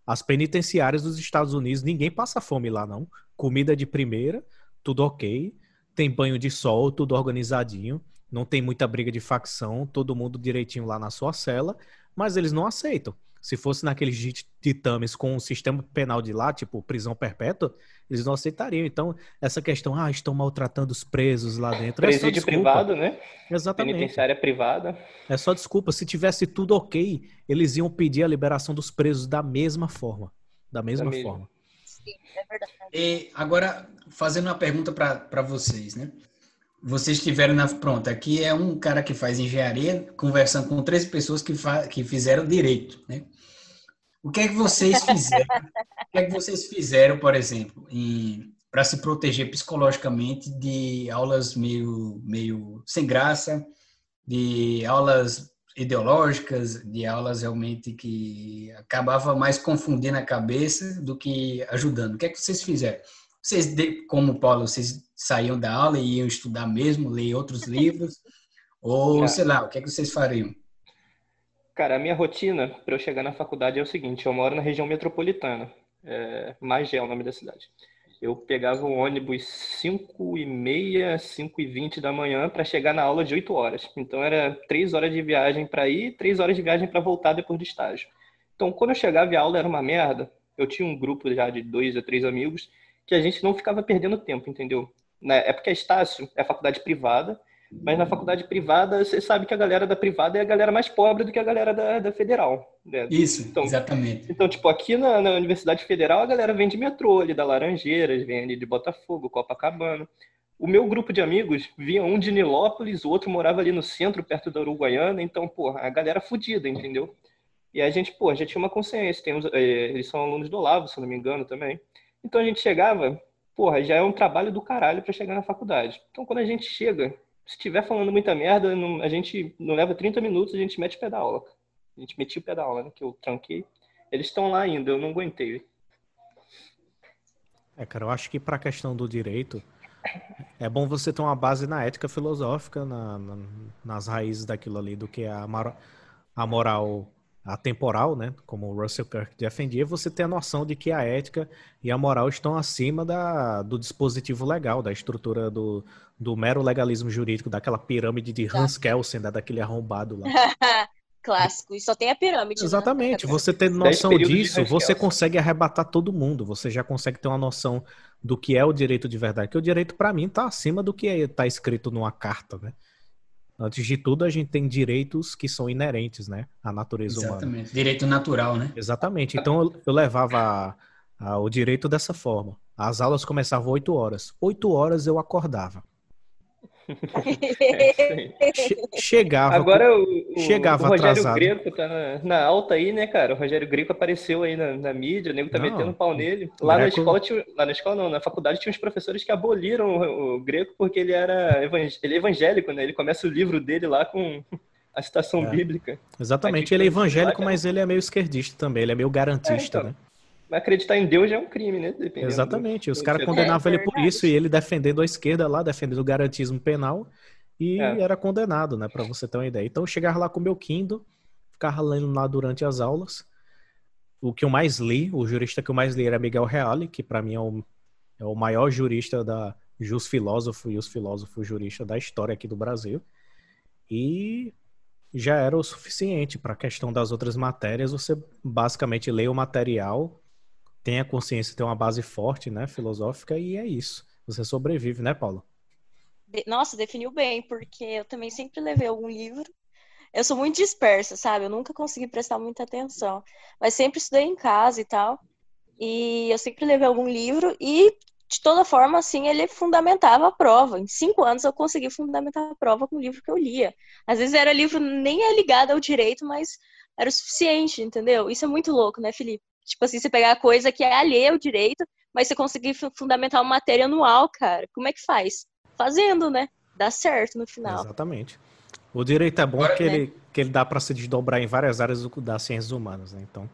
As penitenciárias dos Estados Unidos, ninguém passa fome lá não. Comida de primeira, tudo ok. Tem banho de sol, tudo organizadinho. Não tem muita briga de facção, todo mundo direitinho lá na sua cela, mas eles não aceitam. Se fosse naqueles ditames com um sistema penal de lá, tipo prisão perpétua, eles não aceitariam. Então, essa questão, ah, estão maltratando os presos lá dentro. É Presídio é privado, né? Exatamente. Penitenciária privada. É só desculpa. Se tivesse tudo ok, eles iam pedir a liberação dos presos da mesma forma. Da mesma da forma. Sim, é verdade. E agora, fazendo uma pergunta para vocês, né? Vocês tiveram na. Pronto, aqui é um cara que faz engenharia conversando com três pessoas que, fa... que fizeram direito, né? O que é que vocês fizeram? o que é que vocês fizeram, por exemplo, para se proteger psicologicamente de aulas meio, meio sem graça, de aulas ideológicas, de aulas realmente que acabava mais confundindo a cabeça do que ajudando? O que é que vocês fizeram? Vocês, como Paulo, vocês saíam da aula e iam estudar mesmo, ler outros livros? Ou, sei lá, o que, é que vocês fariam? Cara, a minha rotina para eu chegar na faculdade é o seguinte: eu moro na região metropolitana, é, Magé é o nome da cidade. Eu pegava o ônibus 5 e meia, 5 e 20 da manhã para chegar na aula de 8 horas. Então era 3 horas de viagem para ir, 3 horas de viagem para voltar depois do estágio. Então quando eu chegava e a aula era uma merda, eu tinha um grupo já de dois a três amigos que a gente não ficava perdendo tempo, entendeu? Né? É porque a Estácio é faculdade privada, mas na faculdade privada você sabe que a galera da privada é a galera mais pobre do que a galera da, da federal. Né? Isso, então, exatamente. Então, tipo, aqui na, na, Universidade Federal a galera vem de metrô, ali da Laranjeiras, vem ali de Botafogo, Copacabana. O meu grupo de amigos vinha um de Nilópolis, o outro morava ali no centro, perto da Uruguaiana, então, porra, a galera fudida, entendeu? E a gente, pô, já tinha uma consciência, tem uns, eh, eles são alunos do Olavo, se não me engano, também. Então a gente chegava, porra, já é um trabalho do caralho para chegar na faculdade. Então quando a gente chega, se estiver falando muita merda, não, a gente não leva 30 minutos, a gente mete o pé da aula. A gente metia o pé da aula, né? Que eu tranquei. Eles estão lá ainda, eu não aguentei. É, cara, eu acho que para a questão do direito, é bom você ter uma base na ética filosófica, na, na, nas raízes daquilo ali, do que a, a moral atemporal, né, como o Russell Kirk defendia, você tem a noção de que a ética e a moral estão acima da, do dispositivo legal, da estrutura do, do mero legalismo jurídico, daquela pirâmide de Hans Kelsen, né, daquele arrombado lá. Clássico, e só tem a pirâmide. Né? Exatamente, né? você tendo noção disso, você consegue arrebatar todo mundo, você já consegue ter uma noção do que é o direito de verdade, que o direito para mim está acima do que está escrito numa carta, né? Antes de tudo, a gente tem direitos que são inerentes, né, à natureza Exatamente. humana. Direito natural, né? Exatamente. Então, eu, eu levava a, a, o direito dessa forma. As aulas começavam 8 horas. 8 horas eu acordava. chegava. Agora o, o, chegava o Rogério atrasado. Greco tá na, na, alta aí, né, cara? O Rogério Greco apareceu aí na, na mídia, o nego tá não, metendo pau nele. Lá Greco... na escola tinha, lá na escola não, na faculdade tinha uns professores que aboliram o, o Greco porque ele era ele é evangélico, né? Ele começa o livro dele lá com a citação é. bíblica. Exatamente, ele é evangélico, mas ele é meio esquerdista também, ele é meio garantista, é, então. né? Acreditar em Deus já é um crime, né? Dependendo Exatamente. Do... Os caras condenavam é, ele por isso e ele defendendo a esquerda lá, defendendo o garantismo penal e é. era condenado, né? Para você ter uma ideia. Então eu chegava lá com o meu Kindle, ficava lendo lá durante as aulas. O que eu mais li, o jurista que eu mais li era Miguel Reale, que para mim é o, é o maior jurista da jus filósofo e os filósofos jurista da história aqui do Brasil. E já era o suficiente para a questão das outras matérias. Você basicamente lê o material, tem a consciência, tem uma base forte, né, filosófica, e é isso. Você sobrevive, né, Paulo? Nossa, definiu bem, porque eu também sempre levei algum livro. Eu sou muito dispersa, sabe? Eu nunca consegui prestar muita atenção. Mas sempre estudei em casa e tal. E eu sempre levei algum livro e de toda forma, assim, ele fundamentava a prova. Em cinco anos eu consegui fundamentar a prova com o livro que eu lia. Às vezes era livro nem é ligado ao direito, mas era o suficiente, entendeu? Isso é muito louco, né, Felipe? Tipo assim, você pegar a coisa que é alheia ao direito, mas você conseguir fundamentar uma matéria anual, cara. Como é que faz? Fazendo, né? Dá certo no final. Exatamente. O direito é bom porque né? ele, que ele dá para se desdobrar em várias áreas das ciências humanas, né? Então.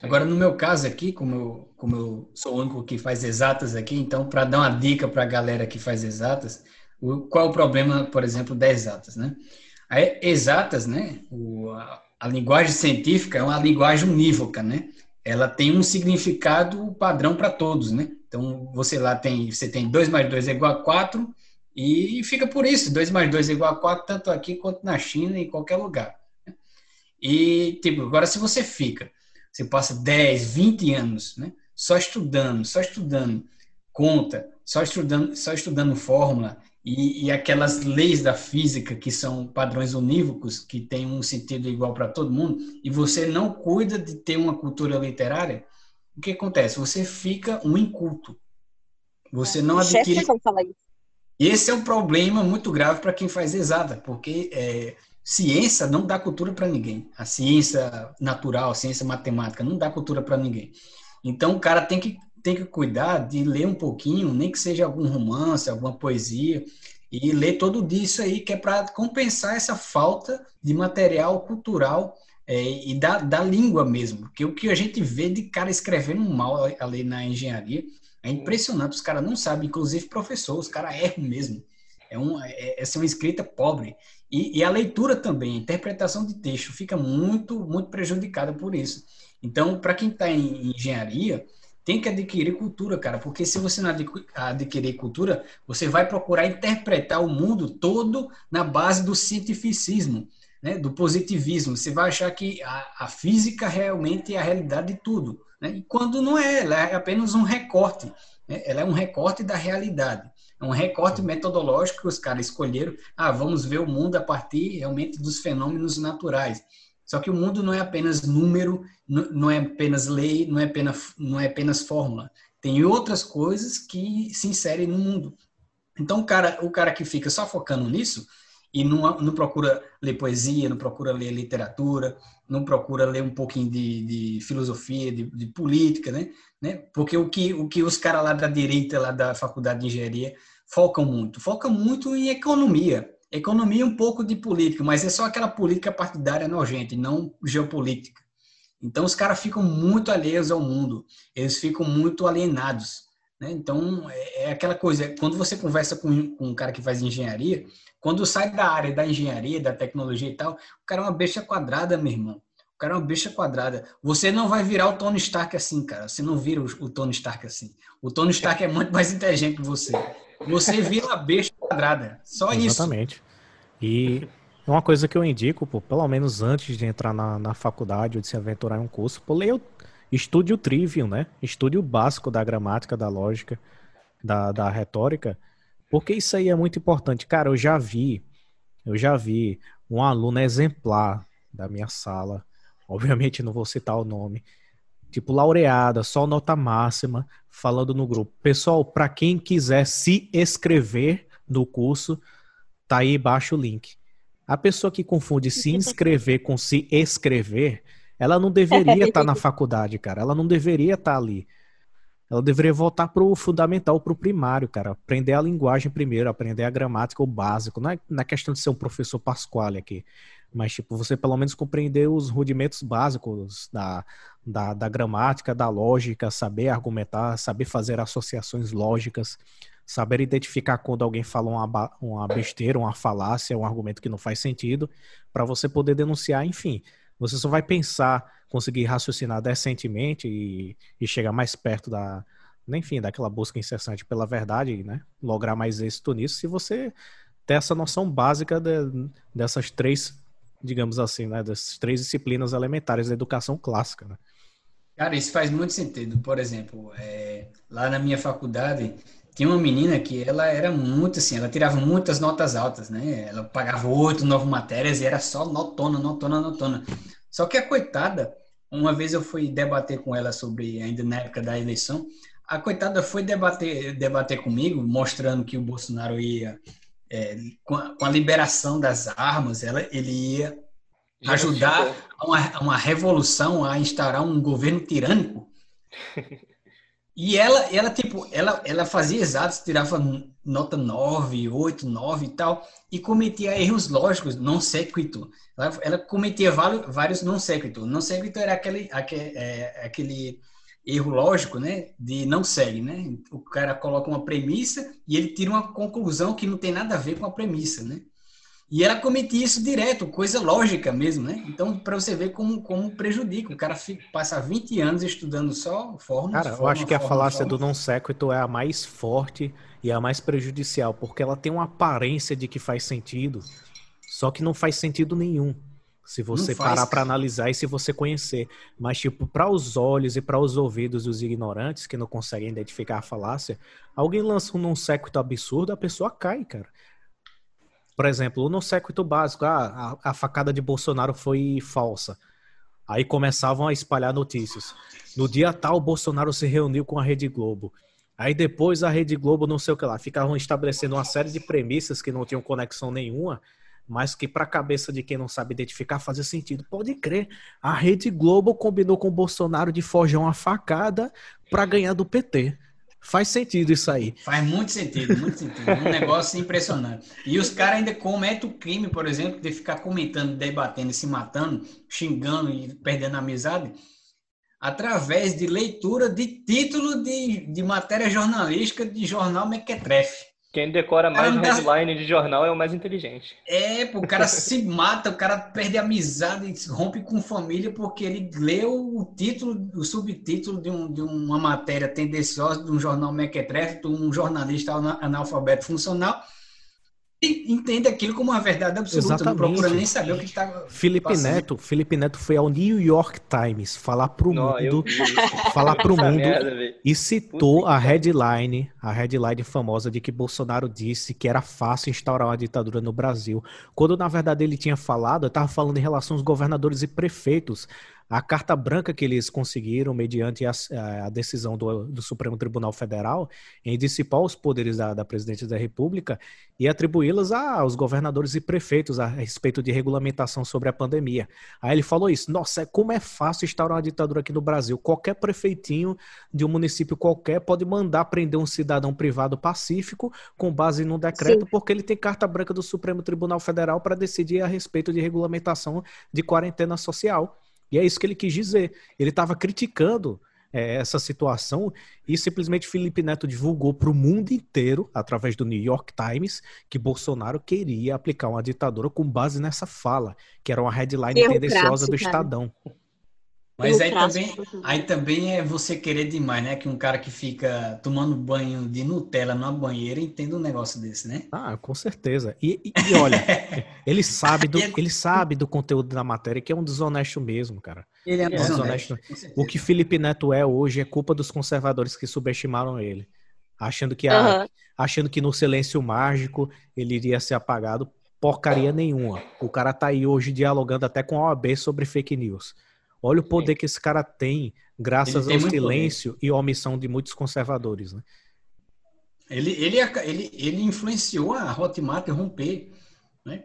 Agora, no meu caso aqui, como eu, como eu sou o único que faz exatas aqui, então, para dar uma dica para a galera que faz exatas, o, qual é o problema, por exemplo, das exatas, né? A exatas, né? O, a, a, linguagem científica é uma linguagem unívoca, né? Ela tem um significado padrão para todos, né? Então, você lá tem, você tem 2 mais 2 é igual a 4 e fica por isso, 2 mais 2 é igual a 4, tanto aqui quanto na China, em qualquer lugar. Né? E, tipo, agora se você fica você passa 10, 20 anos né, só estudando, só estudando conta, só estudando, só estudando fórmula e, e aquelas leis da física que são padrões unívocos, que têm um sentido igual para todo mundo, e você não cuida de ter uma cultura literária, o que acontece? Você fica um inculto. Você não adquire. Esse é um problema muito grave para quem faz exata, porque é, ciência não dá cultura para ninguém. A ciência natural, a ciência matemática não dá cultura para ninguém. Então o cara tem que tem que cuidar de ler um pouquinho, nem que seja algum romance, alguma poesia, e ler todo disso aí, que é para compensar essa falta de material cultural é, e da, da língua mesmo. Porque o que a gente vê de cara escrevendo mal ali na engenharia é impressionante. Os caras não sabem, inclusive professor, os caras erram mesmo. É, um, é, é uma escrita pobre. E, e, a leitura também, a interpretação de texto fica muito, muito prejudicada por isso. Então, para quem está em engenharia, tem que adquirir cultura, cara, porque se você não adquirir cultura, você vai procurar interpretar o mundo todo na base do cientificismo, né, do positivismo. Você vai achar que a, a física realmente é a realidade de tudo. Né? E quando não é, ela é apenas um recorte. Né? Ela é um recorte da realidade. É um recorte metodológico que os caras escolheram. Ah, vamos ver o mundo a partir realmente dos fenômenos naturais. Só que o mundo não é apenas número, não é apenas lei, não é apenas, não é apenas fórmula. Tem outras coisas que se inserem no mundo. Então, o cara, o cara que fica só focando nisso e não, não procura ler poesia, não procura ler literatura, não procura ler um pouquinho de, de filosofia, de, de política, né? né? Porque o que, o que os caras lá da direita, lá da faculdade de engenharia, focam muito? Focam muito em economia. Economia um pouco de política, mas é só aquela política partidária nojenta, não geopolítica. Então os caras ficam muito alheios ao mundo, eles ficam muito alienados. Né? Então é, é aquela coisa, quando você conversa com, com um cara que faz engenharia, quando sai da área da engenharia, da tecnologia e tal, o cara é uma besta quadrada, meu irmão. O cara é uma bicha quadrada. Você não vai virar o Tony Stark assim, cara. Você não vira o, o Tony Stark assim. O Tony Stark é muito mais inteligente que você. Você vira uma besta quadrada. Só Exatamente. isso. Exatamente. E uma coisa que eu indico, pô, pelo menos antes de entrar na, na faculdade ou de se aventurar em um curso, pô, leia, estude o trivium, né? Estude o básico da gramática, da lógica, da, da retórica, porque isso aí é muito importante. Cara, eu já vi, eu já vi um aluno exemplar da minha sala obviamente não vou citar o nome, tipo laureada, só nota máxima, falando no grupo. Pessoal, para quem quiser se inscrever no curso, tá aí embaixo o link. A pessoa que confunde se inscrever com se escrever, ela não deveria estar tá na faculdade, cara. Ela não deveria estar tá ali. Ela deveria voltar pro fundamental, pro primário, cara. Aprender a linguagem primeiro, aprender a gramática, o básico. Não é na é questão de ser um professor Pasquale aqui. Mas, tipo, você pelo menos compreender os rudimentos básicos da, da, da gramática, da lógica, saber argumentar, saber fazer associações lógicas, saber identificar quando alguém fala uma, uma besteira, uma falácia, um argumento que não faz sentido, para você poder denunciar, enfim. Você só vai pensar, conseguir raciocinar decentemente e, e chegar mais perto da, enfim, daquela busca incessante pela verdade, né? Lograr mais êxito nisso se você ter essa noção básica de, dessas três, digamos assim, né? Dessas três disciplinas elementares da educação clássica, né? Cara, isso faz muito sentido. Por exemplo, é, lá na minha faculdade, tinha uma menina que ela era muito assim, ela tirava muitas notas altas, né? Ela pagava oito, nove matérias e era só notona, notona, notona. Só que a coitada, uma vez eu fui debater com ela sobre, ainda na época da eleição, a coitada foi debater, debater comigo, mostrando que o Bolsonaro ia, é, com, a, com, a, liberação das armas, ela, ele ia ajudar a uma, a uma revolução, a instaurar um governo tirânico. E ela, ela tipo, ela, ela fazia exatos, tirava nota 9, 8, 9 e tal, e cometia erros lógicos, não sequito. Ela, ela cometia vários, não sequito. Não sequito era aquele, aquele, é, aquele erro lógico, né, de não segue, né? O cara coloca uma premissa e ele tira uma conclusão que não tem nada a ver com a premissa, né? E ela cometia isso direto, coisa lógica mesmo, né? Então, para você ver como, como prejudica. O cara fica, passa 20 anos estudando só fórmulas. Cara, forma, eu acho que a falácia do não sequito é a mais forte e a mais prejudicial, porque ela tem uma aparência de que faz sentido, só que não faz sentido nenhum. Se você parar para analisar e se você conhecer. Mas, tipo, para os olhos e para os ouvidos dos ignorantes que não conseguem identificar a falácia, alguém lança um não sequito absurdo, a pessoa cai, cara. Por exemplo, no séquito básico, ah, a, a facada de Bolsonaro foi falsa. Aí começavam a espalhar notícias. No dia tal, Bolsonaro se reuniu com a Rede Globo. Aí depois a Rede Globo, não sei o que lá, ficavam estabelecendo uma série de premissas que não tinham conexão nenhuma, mas que para a cabeça de quem não sabe identificar fazia sentido. Pode crer, a Rede Globo combinou com o Bolsonaro de forjar uma facada para ganhar do PT. Faz sentido isso aí. Faz muito sentido, muito sentido. Um negócio impressionante. E os caras ainda cometem o crime, por exemplo, de ficar comentando, debatendo, se matando, xingando e perdendo a amizade, através de leitura de título de, de matéria jornalística de jornal Mequetrefe. Quem decora mais dá... headline de jornal é o mais inteligente. É, o cara se mata, o cara perde amizade, rompe com família porque ele leu o título, o subtítulo de, um, de uma matéria tendenciosa de um jornal mequetrefe, de um jornalista analfabeto funcional, entende aquilo como uma verdade absoluta, Exatamente. não procura nem saber o que está Felipe Neto, Felipe Neto foi ao New York Times falar pro não, mundo, falar pro mundo merda, e citou a headline, a headline famosa de que Bolsonaro disse que era fácil instaurar uma ditadura no Brasil, quando na verdade ele tinha falado, estava falando em relação aos governadores e prefeitos a carta branca que eles conseguiram, mediante a, a decisão do, do, Supremo Tribunal Federal, em dissipar os poderes da, da Presidente da República e atribuí-las aos governadores e prefeitos a respeito de regulamentação sobre a pandemia. Aí ele falou isso: nossa, como é fácil instaurar uma ditadura aqui no Brasil. Qualquer prefeitinho de um município qualquer pode mandar prender um cidadão privado pacífico com base num decreto, Sim. porque ele tem carta branca do Supremo Tribunal Federal para decidir a respeito de regulamentação de quarentena social. E é isso que ele quis dizer. Ele estava criticando é, essa situação e simplesmente Felipe Neto divulgou para o mundo inteiro, através do New York Times, que Bolsonaro queria aplicar uma ditadura com base nessa fala, que era uma headline tendenciosa do Estadão. Mas aí também, aí também é você querer demais, né? Que um cara que fica tomando banho de Nutella numa banheira entenda um negócio desse, né? Ah, com certeza. E, e, e olha, ele sabe do, ele sabe do conteúdo da matéria que é um desonesto mesmo, cara. Ele é, é desonesto. desonesto. O que Felipe Neto é hoje é culpa dos conservadores que subestimaram ele, achando que a, uhum. achando que no silêncio mágico ele iria ser apagado. Porcaria nenhuma. O cara tá aí hoje dialogando até com a OAB sobre fake news. Olha o poder que esse cara tem, graças tem ao silêncio poder. e omissão de muitos conservadores, né? Ele, ele, ele, ele influenciou a Hotmart romper, né?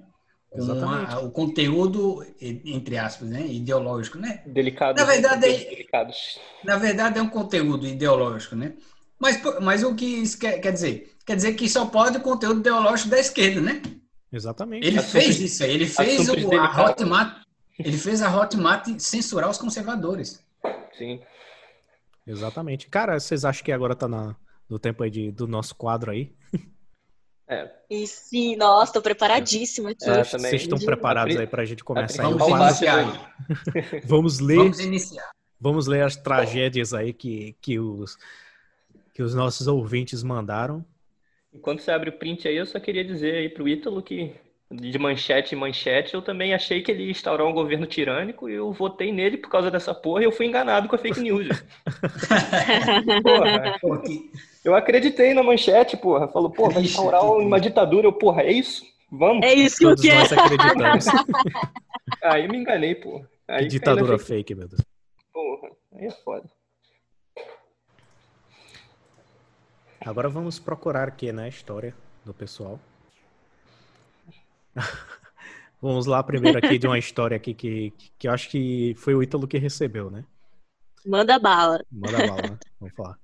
A, o conteúdo, entre aspas, né? ideológico, né? Delicado. Na verdade, é, delicados. na verdade, é um conteúdo ideológico, né? Mas, mas o que isso quer, quer dizer? Quer dizer que só pode o conteúdo ideológico da esquerda, né? Exatamente. Ele fez isso aí. Ele fez o, a Hotmart ele fez a Hotmart censurar os conservadores. Sim. Exatamente. Cara, vocês acham que agora tá na, no tempo aí de, do nosso quadro aí? É. E sim, nossa, tô preparadíssima aqui. É, vocês estão preparados aí pra gente começar Vamos iniciar. Vamos ler. Vamos iniciar. Vamos ler as tragédias aí que, que os que os nossos ouvintes mandaram. Enquanto você abre o print aí, eu só queria dizer aí pro Ítalo que de manchete em manchete, eu também achei que ele ia instaurar um governo tirânico e eu votei nele por causa dessa porra e eu fui enganado com a fake news. porra, eu acreditei na manchete, porra. Falou, porra, vai instaurar uma ditadura. Eu, porra, é isso? Vamos. É isso que eu quero. Aí me enganei, porra. Aí que ditadura fake. fake, meu Deus. Porra, aí é foda. Agora vamos procurar aqui, né, a história do pessoal. Vamos lá primeiro aqui de uma história aqui que, que eu acho que foi o Ítalo que recebeu, né? Manda bala. Manda bala, né? Vamos falar.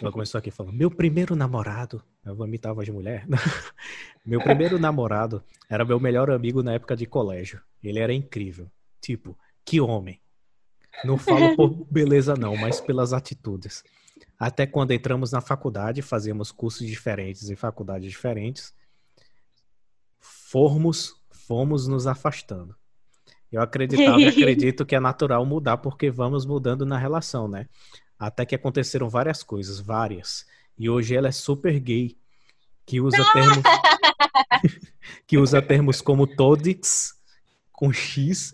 Ela começou aqui falando: Meu primeiro namorado. Eu vou imitar a voz de mulher. meu primeiro namorado era meu melhor amigo na época de colégio. Ele era incrível. Tipo, que homem. Não falo por beleza, não, mas pelas atitudes. Até quando entramos na faculdade, fazíamos cursos diferentes em faculdades diferentes formos, fomos nos afastando. Eu acreditava e acredito que é natural mudar porque vamos mudando na relação, né? Até que aconteceram várias coisas, várias. E hoje ela é super gay, que usa termos que usa termos como todix com X.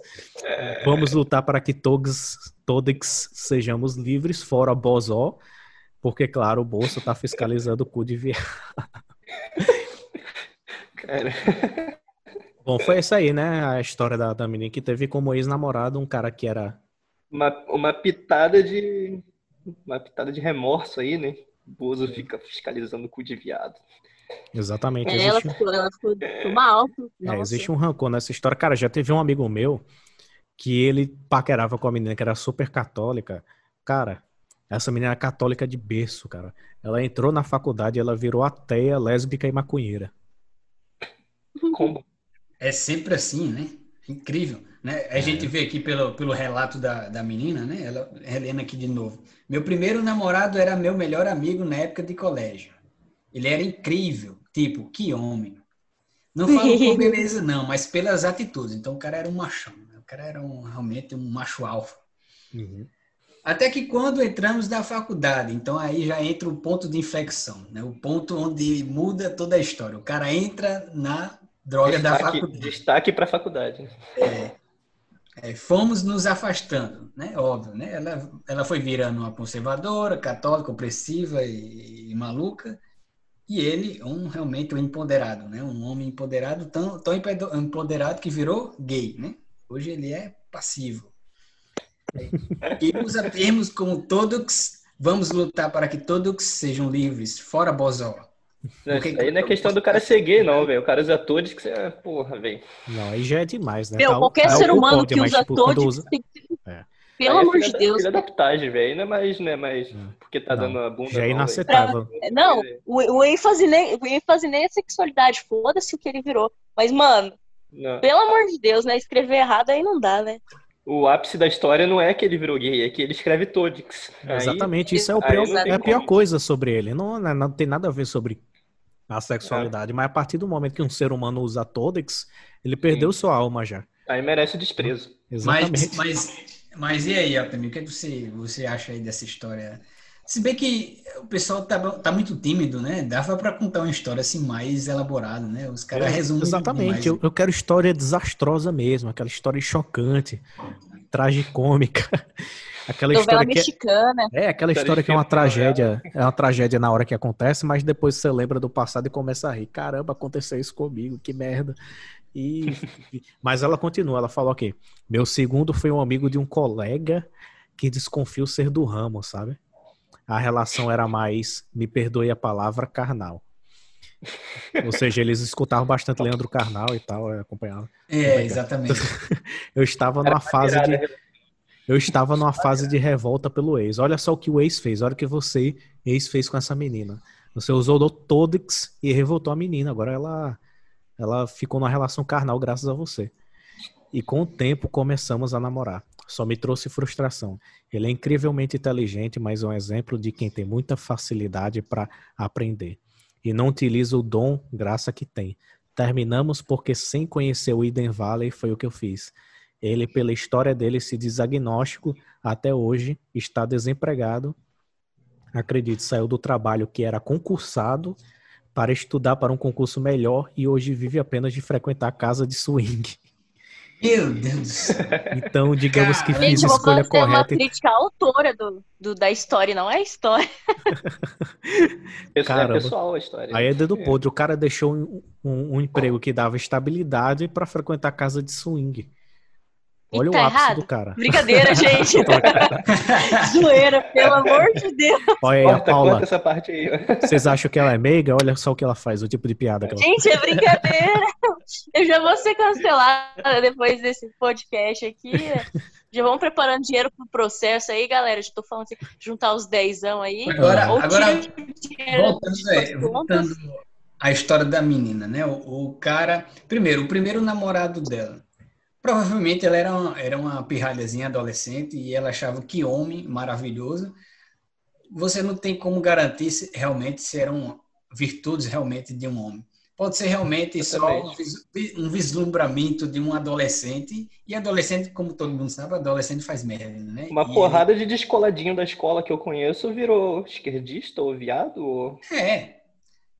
Vamos lutar para que todos todix sejamos livres, fora bozó, porque claro, o bolso tá fiscalizando o cu de viado. Cara. Bom, foi isso aí, né? A história da, da menina que teve como ex-namorado um cara que era. Uma, uma pitada de. Uma pitada de remorso aí, né? O Bozo fica fiscalizando o cu de viado. Exatamente. É, ela, ficou, ela ficou mal. É, existe um rancor nessa história. Cara, já teve um amigo meu que ele paquerava com a menina que era super católica. Cara, essa menina era católica de berço, cara. Ela entrou na faculdade, ela virou ateia, lésbica e maconheira. Como? É sempre assim, né? Incrível. Né? A é. gente vê aqui pelo, pelo relato da, da menina, né? Ela, Helena aqui de novo. Meu primeiro namorado era meu melhor amigo na época de colégio. Ele era incrível. Tipo, que homem. Não falo por beleza, não, mas pelas atitudes. Então o cara era um machão. Né? O cara era um, realmente um macho alfa. Uhum. Até que quando entramos na faculdade, então aí já entra o ponto de inflexão, né? o ponto onde muda toda a história. O cara entra na droga destaque, da faculdade. Destaque para a faculdade. É, é, fomos nos afastando, né? Óbvio, né? Ela, ela foi virando uma conservadora, católica, opressiva e, e maluca. E ele, um realmente um empoderado, né? Um homem empoderado, tão, tão empoderado que virou gay, né? Hoje ele é passivo. E usa termos como todos, vamos lutar para que todos sejam livres, fora Bozó. Porque... Isso aí não é questão do cara ser gay, não, velho. O cara usa todes que você. É, porra, velho. Não, aí já é demais, né? Meu, tá, qualquer tá ser humano que usa tipo, todes. Usa... É. Pelo amor de Deus. Filha da velho. Não é mais, não é mais é. porque tá não, dando a bunda. Já é inaceitável. Não, o, o, ênfase nem, o ênfase nem é sexualidade. Foda-se o que ele virou. Mas, mano, não. pelo amor de Deus, né? Escrever errado aí não dá, né? o ápice da história não é que ele virou gay, é que ele escreve Todix. Exatamente, isso é, o pior, é a pior coisa sobre ele. Não, não, não, tem nada a ver sobre a sexualidade, é. mas a partir do momento que um ser humano usa Todix, ele perdeu Sim. sua alma já. Aí merece desprezo. Exatamente. Mas, mas, mas e aí, Altamir, o que, é que você, você acha aí dessa história? Se bem que o pessoal tá, tá muito tímido, né? Dava para contar uma história assim mais elaborada, né? Os caras é, resumem. Exatamente. Eu, eu, quero história desastrosa mesmo, aquela história chocante, tragicômica. Aquela Novela história mexicana. Que é, é aquela história que é uma tragédia, é uma tragédia na hora que acontece, mas depois você lembra do passado e começa a rir. Caramba, aconteceu isso comigo, que merda. E mas ela continua, ela fala, ok, meu segundo foi um amigo de um colega que desconfio ser do ramo, sabe? a relação era mais, me perdoe a palavra, carnal. Ou seja, eles escutavam bastante Leandro Carnal e tal, acompanhava. É, exatamente. Eu estava numa fase de eu estava numa fase de revolta pelo ex. Olha só o que o ex fez, olha o que você, ex, fez com essa menina. Você usou o Todix e revoltou a menina. Agora ela ela ficou numa relação carnal graças a você. E com o tempo começamos a namorar. Só me trouxe frustração. Ele é incrivelmente inteligente, mas é um exemplo de quem tem muita facilidade para aprender. E não utiliza o dom, graça que tem. Terminamos porque, sem conhecer o Eden Valley, foi o que eu fiz. Ele, pela história dele, se diz agnóstico até hoje, está desempregado. acredite, saiu do trabalho que era concursado para estudar para um concurso melhor e hoje vive apenas de frequentar a casa de swing. Meu Deus! Então, digamos que fiz Gente, a escolha correta. É uma crítica autora do, do, da história, não é a história. Cara, é pessoal a história. Aí é dedo podre. O cara deixou um, um, um emprego que dava estabilidade para frequentar a casa de swing. Olha tá o ápice errado. do cara. Brincadeira, gente. Zoeira, pelo amor de Deus. Olha aí, a Paula. Essa parte aí. Vocês acham que ela é meiga? Olha só o que ela faz, o tipo de piada que ela Gente, é brincadeira. Eu já vou ser cancelada depois desse podcast aqui. Já vamos preparando dinheiro pro processo aí, galera. Já tô falando assim, juntar os dezão aí. Agora, agora voltando, é, voltando a história da menina, né? O, o cara, primeiro, o primeiro namorado dela Provavelmente ela era uma, era uma pirralhazinha adolescente e ela achava que homem maravilhoso. Você não tem como garantir se realmente se eram virtudes realmente de um homem. Pode ser realmente só um vislumbramento de um adolescente. E adolescente, como todo mundo sabe, adolescente faz merda, né? Uma e porrada ele... de descoladinho da escola que eu conheço virou esquerdista ou viado? Ou... É,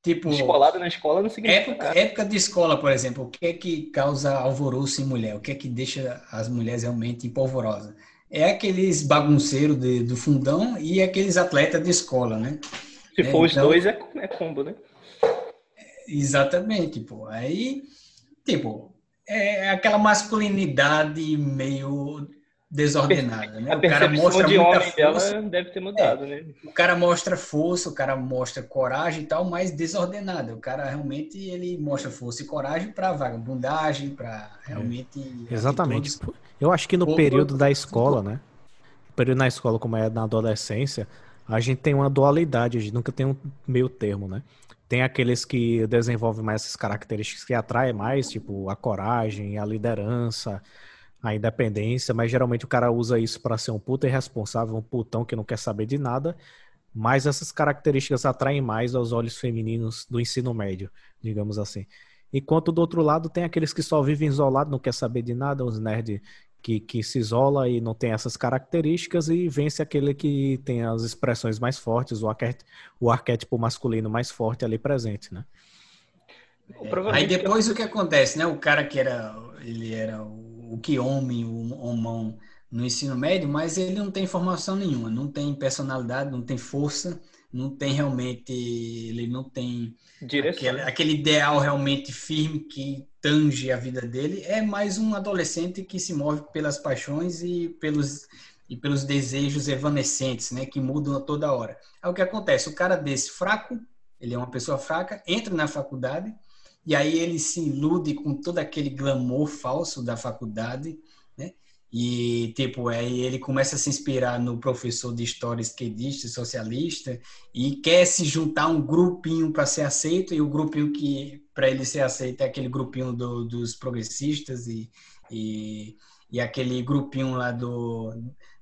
Tipo, Descolado na escola não significa época, época de escola, por exemplo, o que é que causa alvoroço em mulher? O que é que deixa as mulheres realmente empolvorosas? É aqueles bagunceiros de, do fundão e aqueles atletas de escola, né? Se é, for então, os dois, é, é combo, né? Exatamente, pô. Aí, tipo, é aquela masculinidade meio desordenada, né? A o cara mostra de muita força. deve ter mudado, é, né? O cara mostra força, o cara mostra coragem e tal, mas desordenada. O cara realmente ele mostra força e coragem para vagabundagem, para realmente é. Exatamente. Eu acho que no período da escola, né? Período na escola como é na adolescência, a gente tem uma dualidade, a gente nunca tem um meio termo, né? Tem aqueles que desenvolvem mais essas características que atraem mais, tipo a coragem, a liderança, a independência, mas geralmente o cara usa isso para ser um puta irresponsável, um putão que não quer saber de nada. Mas essas características atraem mais aos olhos femininos do ensino médio, digamos assim. Enquanto do outro lado tem aqueles que só vivem isolados, não quer saber de nada, os nerds que, que se isola e não tem essas características e vence aquele que tem as expressões mais fortes, o, arquétipo, o arquétipo masculino mais forte ali presente, né? É, aí depois o que acontece, né? O cara que era, ele era o o que homem, o homão no ensino médio, mas ele não tem formação nenhuma, não tem personalidade, não tem força, não tem realmente, ele não tem aquele, aquele, ideal realmente firme que tange a vida dele. É mais um adolescente que se move pelas paixões e pelos e pelos desejos evanescentes, né, que mudam a toda hora. É o que acontece, o cara desse fraco, ele é uma pessoa fraca, entra na faculdade, e aí ele se ilude com todo aquele glamour falso da faculdade, né? E, tipo, aí ele começa a se inspirar no professor de história esquerdista, socialista, e quer se juntar a um grupinho para ser aceito, e o grupinho que, para ele ser aceito, é aquele grupinho do, dos progressistas e, e, e aquele grupinho lá do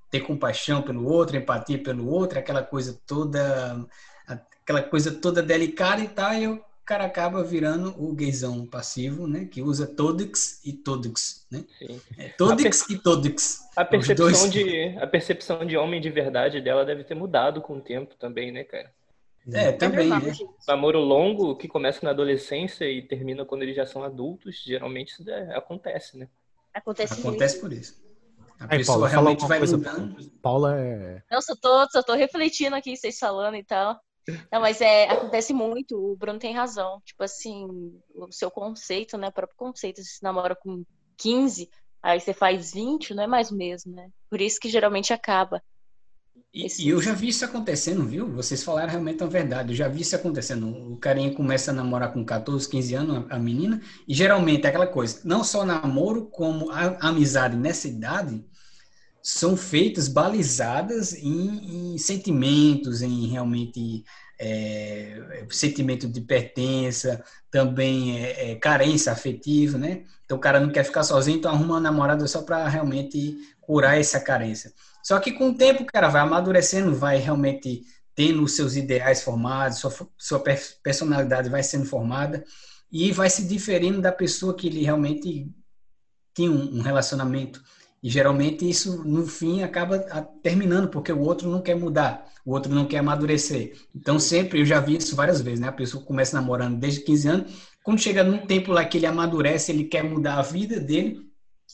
ter compaixão pelo outro, empatia pelo outro, aquela coisa toda aquela coisa toda delicada e tal, e eu o cara acaba virando o gaysão passivo, né? Que usa todix e todix, né? Sim. É, todix e todix. A percepção, de, a percepção de homem de verdade dela deve ter mudado com o tempo também, né, cara? É, também. É né? Namoro longo que começa na adolescência e termina quando eles já são adultos, geralmente isso é, acontece, né? Acontece, acontece por isso. A Aí, pessoa Paula, realmente vai coisa... mudando. Paula é. Não, só tô, tô refletindo aqui, vocês falando e tal. Não, mas é, acontece muito, o Bruno tem razão. Tipo assim, o seu conceito, né? O próprio conceito, você se namora com 15, aí você faz 20, não é mais o mesmo, né? Por isso que geralmente acaba. E, e, eu já vi isso acontecendo, viu? Vocês falaram realmente a verdade. Eu já vi isso acontecendo. O carinha começa a namorar com 14, 15 anos, a menina, e geralmente é aquela coisa, não só namoro, como amizade nessa idade, são feitas balizadas em, em sentimentos, em realmente é, sentimento de pertença, também é, é, carência afetiva, né? Então o cara não quer ficar sozinho, então arruma uma namorada só para realmente curar essa carência. Só que com o tempo o cara vai amadurecendo, vai realmente tendo os seus ideais formados, sua, sua personalidade vai sendo formada e vai se diferindo da pessoa que ele realmente tinha um, um relacionamento E geralmente isso, no fim, acaba terminando, porque o outro não quer mudar, o outro não quer amadurecer. Então, sempre, eu já vi isso várias vezes, né? A pessoa começa namorando desde 15 anos, quando chega num tempo lá que ele amadurece, ele quer mudar a vida dele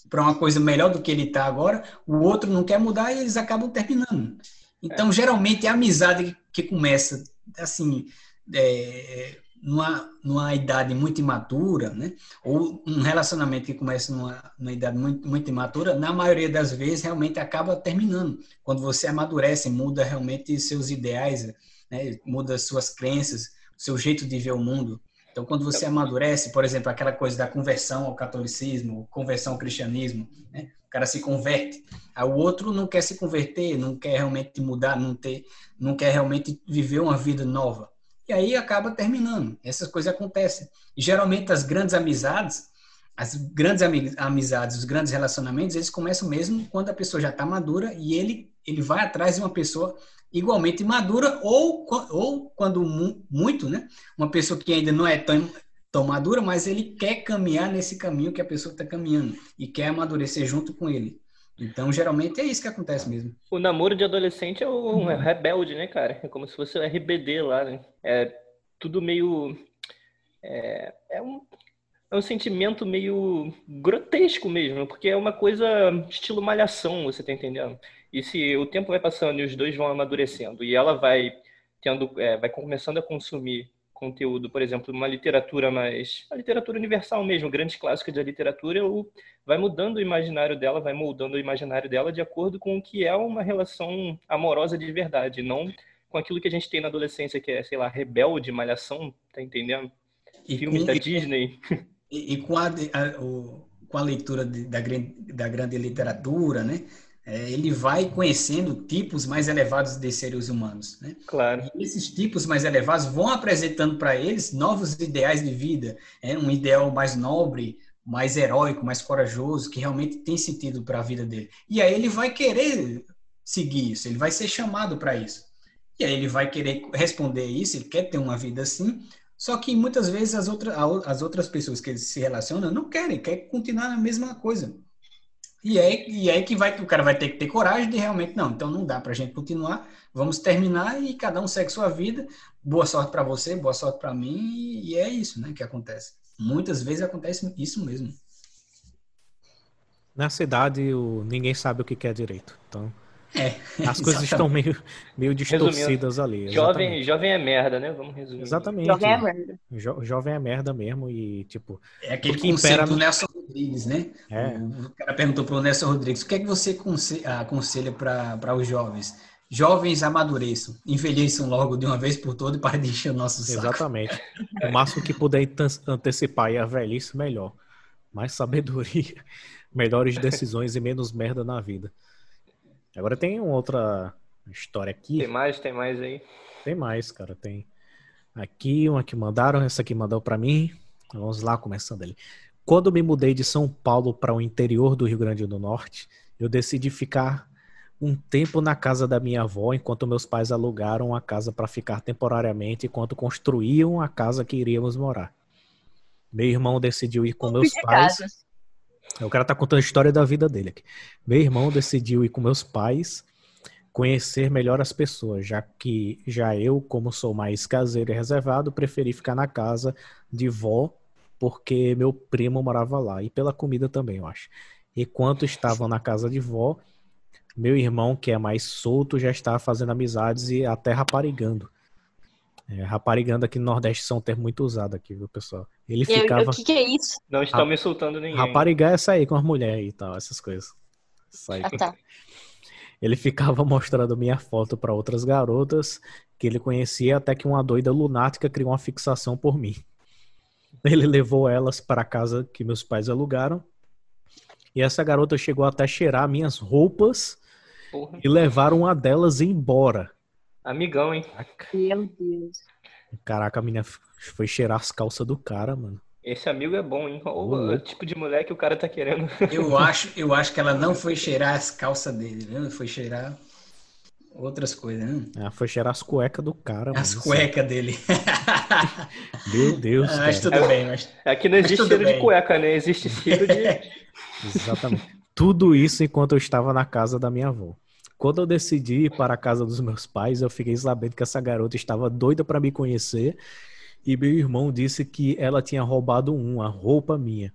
para uma coisa melhor do que ele está agora, o outro não quer mudar e eles acabam terminando. Então, é. geralmente, é a amizade que começa, assim, é, numa, numa idade muito imatura, né? ou um relacionamento que começa numa, numa idade muito, muito imatura, na maioria das vezes realmente acaba terminando. Quando você amadurece, muda realmente seus ideais, né? muda suas crenças, seu jeito de ver o mundo. Então, quando você amadurece, por exemplo, aquela coisa da conversão ao catolicismo, conversão ao cristianismo, né? o cara se converte, aí o outro não quer se converter, não quer realmente mudar, não, ter, não quer realmente viver uma vida nova e aí acaba terminando. Essas coisas acontecem. E geralmente as grandes amizades, as grandes amizades, os grandes relacionamentos, eles começam mesmo quando a pessoa já está madura e ele, ele vai atrás de uma pessoa igualmente madura ou, ou quando muito, né? Uma pessoa que ainda não é tão, tão madura, mas ele quer caminhar nesse caminho que a pessoa está caminhando e quer amadurecer junto com ele. Então, geralmente é isso que acontece mesmo. O namoro de adolescente é um uhum. rebelde, né, cara? É como se fosse o RBD lá, né? É tudo meio. É, é, um, é um sentimento meio grotesco mesmo, porque é uma coisa estilo malhação, você tá entendendo? E se o tempo vai passando e os dois vão amadurecendo e ela vai tendo, é, vai começando a consumir conteúdo, por exemplo, uma literatura mais. a literatura universal mesmo, grandes clássicos da literatura, vai mudando o imaginário dela, vai moldando o imaginário dela de acordo com o que é uma relação amorosa de verdade, não com aquilo que a gente tem na adolescência, que é, sei lá, rebelde, malhação, tá entendendo? E Filmes com, da Disney. E, e com, a, a, o, com a leitura de, da, da grande literatura, né? É, ele vai conhecendo tipos mais elevados de seres humanos. Né? Claro. E esses tipos mais elevados vão apresentando para eles novos ideais de vida, é, um ideal mais nobre, mais heróico, mais corajoso, que realmente tem sentido para a vida dele. E aí ele vai querer seguir isso, ele vai ser chamado para isso. E aí ele vai querer responder isso, ele quer ter uma vida assim, só que muitas vezes as, outras as outras pessoas que ele se relaciona não querem, querem continuar na mesma coisa. E é, e é que vai, o cara vai ter que ter coragem de realmente, não, então não dá para a gente continuar, vamos terminar e cada um segue sua vida. Boa sorte para você, boa sorte para mim, e é isso né, que acontece. Muitas vezes acontece isso mesmo. Na cidade, o, ninguém sabe o que quer direito. Então, é, as coisas estão meio, meio distorcidas Resumindo, ali. Jovem, jovem é merda, né? Vamos resumir. Exatamente. Jovem é merda. Jo, jovem é merda mesmo e, tipo... É aquele que impera do Nelson Rodrigues, né? É. O cara perguntou pro Nelson Rodrigues, o que é que você aconselha para os jovens? Jovens amadureçam, envelheçam logo de uma vez por todas e parem de encher o nosso saco. Exatamente. O máximo que puder antecipar a velhice, melhor. Mais sabedoria, melhores decisões e menos merda na vida. Agora tem uma outra história aqui. Tem mais? Tem mais aí? Tem mais, cara. Tem aqui uma que mandaram, essa aqui mandou para mim. Vamos lá, começando ali. Quando me mudei de São Paulo para o interior do Rio Grande do Norte, eu decidi ficar um tempo na casa da minha avó, enquanto meus pais alugaram a casa para ficar temporariamente, enquanto construíam a casa que iríamos morar. Meu irmão decidiu ir com meus pais. Casa. O cara tá contando a história da vida dele aqui. Meu irmão decidiu ir com meus pais conhecer melhor as pessoas, já que já eu, como sou mais caseiro e reservado, preferi ficar na casa de vó, porque meu primo morava lá, e pela comida também, eu acho. Enquanto estavam na casa de vó, meu irmão, que é mais solto, já estava fazendo amizades e até raparigando. É, raparigando aqui no Nordeste são um termo muito usado aqui, viu, pessoal? Ele ficava. O que, que, é isso? Não estão me insultando ninguém. Raparigar é sair com as mulheres e tal, essas coisas. Sair ah, tá. Ele ficava mostrando minha foto para outras garotas que ele conhecia, até que uma doida lunática criou uma fixação por mim. Ele levou elas para a casa que meus pais alugaram. E essa garota chegou até cheirar minhas roupas Porra. e levar uma delas embora. Amigão, hein? Meu Deus. Caraca, a menina foi cheirar as calças do cara, mano. Esse amigo é bom, hein? O, o tipo de mulher que o cara tá querendo. Eu acho, eu acho que ela não foi cheirar as calças dele, né? Foi cheirar outras coisas, né? Ela foi cheirar as cuecas do cara. As cuecas dele. Meu Deus. Ah, mas tudo bem, mas. Aqui não existe cheiro bem. de cueca, né? Existe cheiro de. Exatamente. Tudo isso enquanto eu estava na casa da minha avó. Quando eu decidi ir para a casa dos meus pais, eu fiquei sabendo que essa garota estava doida para me conhecer e meu irmão disse que ela tinha roubado uma roupa minha.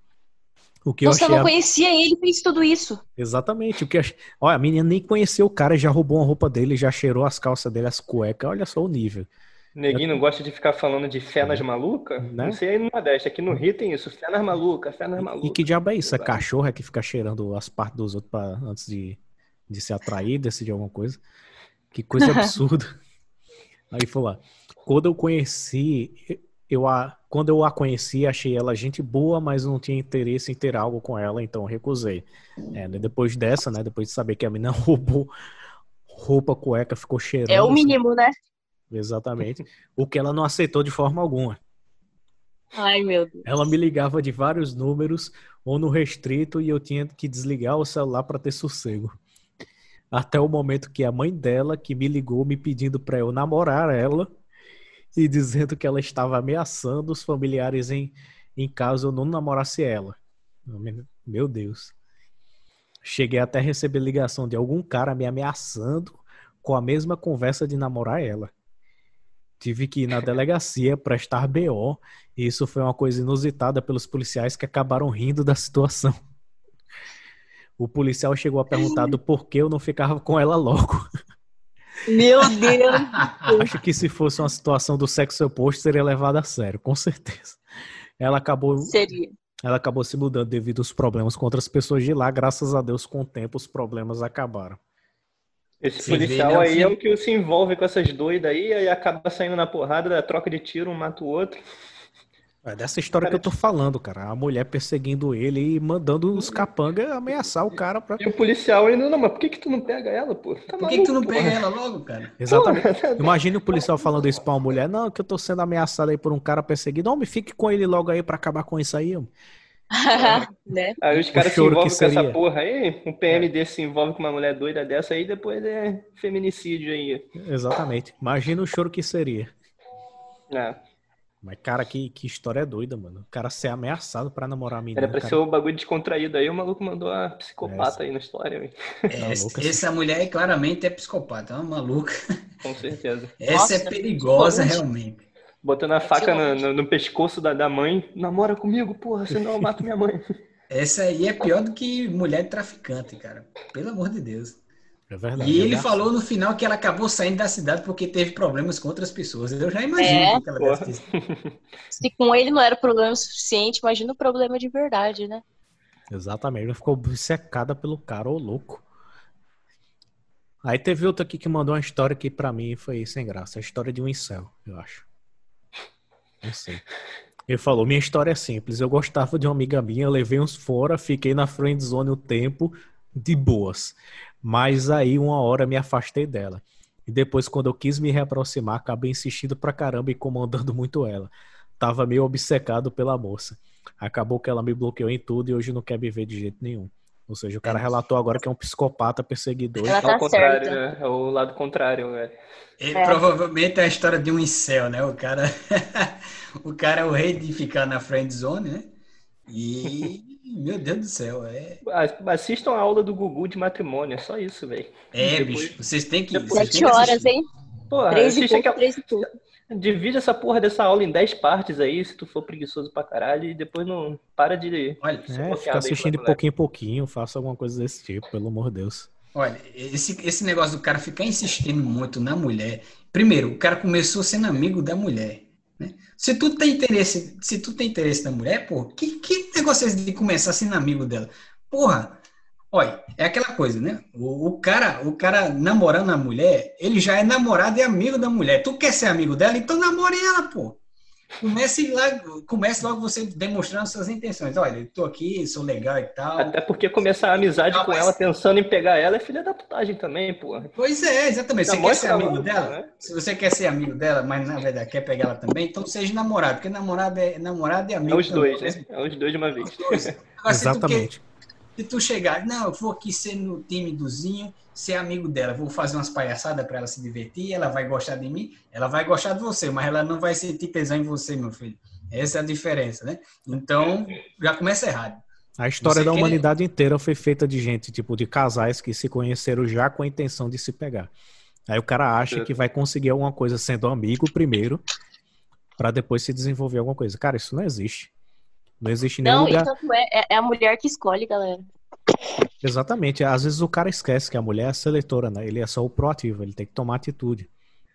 O que Você eu achei não conhecia ele fez tudo isso. Exatamente. O que ach... Olha, a menina nem conheceu o cara, já roubou uma roupa dele, já cheirou as calças dele, as cuecas. Olha só o nível. Neguinho não gosta de ficar falando de fé nas malucas? Né? Não sei aí no Nordeste, aqui no Rio tem isso, fé nas malucas, fé nas malucas. E que diabo é isso? É cachorro é que fica cheirando as partes dos outros pra, antes de, de se atrair, decidir alguma coisa? Que coisa absurda. aí foi lá. Quando eu conheci, eu a, quando eu a conheci, achei ela gente boa, mas não tinha interesse em ter algo com ela, então recusei. É, né, depois dessa, né, depois de saber que a menina roubou roupa, cueca, ficou cheirando. É o mínimo, assim, né? Exatamente. O que ela não aceitou de forma alguma. Ai, meu Deus. Ela me ligava de vários números ou no restrito e eu tinha que desligar o celular para ter sossego. Até o momento que a mãe dela, que me ligou me pedindo para eu namorar ela e dizendo que ela estava ameaçando os familiares em, em caso eu não namorasse ela. Meu Deus. Cheguei até a receber ligação de algum cara me ameaçando com a mesma conversa de namorar ela tive que ir na delegacia prestar BO. E isso foi uma coisa inusitada pelos policiais que acabaram rindo da situação. O policial chegou a perguntar do porquê eu não ficava com ela logo. Meu Deus! Acho que se fosse uma situação do sexo oposto, seria levado a sério, com certeza. Ela acabou. Seria. Ela acabou se mudando devido aos problemas com outras pessoas de lá. Graças a Deus, com o tempo, os problemas acabaram. Esse Sim, policial aí é o que se envolve com essas doidas aí, aí acaba saindo na porrada, da troca de tiro, um mata o outro. É dessa história cara, que eu tô falando, cara. A mulher perseguindo ele e mandando os capangas ameaçar o cara pra. E o policial ainda, não, mas por que, que tu não pega ela, pô? Tá por que, que tu não pega ela logo, cara? Exatamente. Imagina o policial falando isso pra uma mulher, não, que eu tô sendo ameaçado aí por um cara perseguido. Não, me fique com ele logo aí pra acabar com isso aí, homem. né? Aí os caras se envolvem com essa porra aí, um PM é. desse se envolve com uma mulher doida dessa aí, depois é feminicídio aí. Exatamente. Imagina o choro que seria. É. Mas, cara, que, que história doida, mano. O cara ser ameaçado pra namorar a menina. Era pra cara... ser um bagulho descontraído aí, o maluco mandou a psicopata essa. aí na história. É, tá essa, essa mulher claramente é psicopata, é uma maluca. Com certeza. Essa é Nossa, é perigosa, realmente. Botando a faca no, no, no, pescoço da, da mãe. Namora comigo, porra, senão eu mato minha mãe. Essa aí é pior do que mulher traficante, cara. Pelo amor de Deus. É verdade. E ele falou no final que ela acabou saindo da cidade porque teve problemas com outras pessoas. Eu já imagino é, que ela deve Se com ele não era problema suficiente, imagina o problema de verdade, né? Exatamente. Ela ficou secada pelo cara, ô louco. Aí teve outro aqui que mandou uma história que para mim foi sem graça. A história de um incel, eu acho. Não sei. Ele falou: Minha história é simples. Eu gostava de uma amiga minha, levei uns fora, fiquei na friend zone o tempo, de boas. Mas aí, uma hora, me afastei dela. E depois, quando eu quis me reaproximar, acabei insistindo pra caramba e comandando muito ela. Tava meio obcecado pela moça. Acabou que ela me bloqueou em tudo e hoje não quer me ver de jeito nenhum. Ou seja, o cara relatou agora que é um psicopata perseguidor. Ela tá é o contrário, né? É o lado contrário, velho. Ele é. provavelmente é a história de um incel, né? O cara, o cara é o rei de ficar na friend zone, né? E, meu Deus do céu, é... Assistam a aula do Gugu de matrimônio, é só isso, velho. É, Depois... bicho, vocês têm que... Sete horas, hein? Porra, três e pouco, três e pouco. Divide essa porra dessa aula em 10 partes aí, se tu for preguiçoso pra caralho, e depois não para de. Olha, é, fica assistindo de pouquinho em pouquinho, faça alguma coisa desse tipo, pelo amor de Deus. Olha, esse, esse negócio do cara ficar insistindo muito na mulher. Primeiro, o cara começou sendo amigo da mulher. Se tu tem interesse, se tu tem interesse na mulher, pô, que, que negócio é de começar sendo amigo dela? Porra, Olha, é aquela coisa, né? O, o, cara, o cara namorando a mulher, ele já é namorado e amigo da mulher. Tu quer ser amigo dela, então namore ela, pô. Comece lá, comece logo você demonstrando suas intenções. Olha, eu tô aqui, sou legal e tal. Até porque começar a amizade não, com mas... ela pensando em pegar ela é filha da putagem também, pô. Pois é, exatamente. Você quer ser amigo dela? Né? Se você quer ser amigo dela, mas na verdade quer pegar ela também, então seja namorado, porque namorado é namorado e amigo. É os dois, né? É os dois de uma vez. Agora, Exatamente. Se tu chegar, não, eu vou aqui ser no time do Zinho, ser amigo dela, vou fazer umas palhaçadas para ela se divertir, ela vai gostar de mim, ela vai gostar de você, mas ela não vai sentir tesão em você, meu filho. Essa é a diferença, né? Então, já começa errado. A história Você da quer... humanidade inteira foi feita de gente, tipo, de casais que se conheceram já com a intenção de se pegar. Aí o cara acha que vai conseguir alguma coisa sendo amigo primeiro, para depois se desenvolver alguma coisa. Cara, isso não existe. Não existe nenhum não, lugar... Não, é, é a mulher que escolhe, galera. Exatamente. Às vezes o cara esquece que a mulher é a seletora, né? Ele é só o proativo, ele tem que tomar atitude.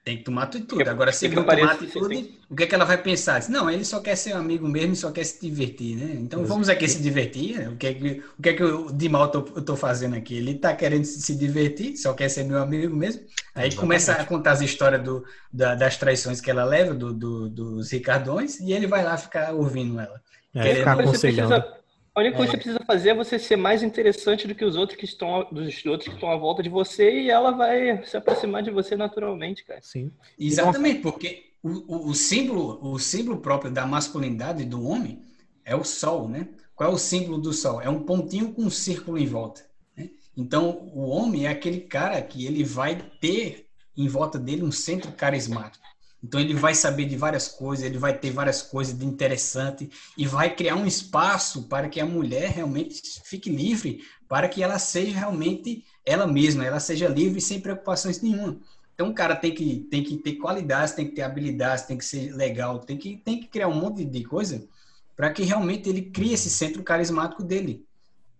Tem que tomar atitude. Agora, se ele não tomar atitude, o que é que ela vai pensar? Não, ele só quer ser um amigo mesmo e só quer se divertir, né? Então vamos aqui se divertir. Né? O que é que, o que, é que eu, de mal eu tô, eu tô fazendo aqui? Ele tá querendo se divertir, só quer ser meu amigo mesmo. Aí Exatamente. começa a contar as histórias do, da, das traições que ela leva, do, do, dos Ricardões, e ele vai lá ficar ouvindo ela. É, ficar aconselhando. A única coisa que você precisa fazer é você ser mais interessante do que os outros que estão dos outros que estão à volta de você e ela vai se aproximar de você naturalmente, cara. Sim. Exatamente, porque o, o, o símbolo, o símbolo próprio da masculinidade do homem é o sol, né? Qual é o símbolo do sol? É um pontinho com um círculo em volta. Né? Então, o homem é aquele cara que ele vai ter em volta dele um centro carismático. Então ele vai saber de várias coisas, ele vai ter várias coisas de interessante e vai criar um espaço para que a mulher realmente fique livre, para que ela seja realmente ela mesma, ela seja livre sem preocupações nenhuma. Então o cara tem que, tem que ter qualidades, tem que ter habilidades, tem que ser legal, tem que, tem que criar um monte de coisa para que realmente ele crie esse centro carismático dele.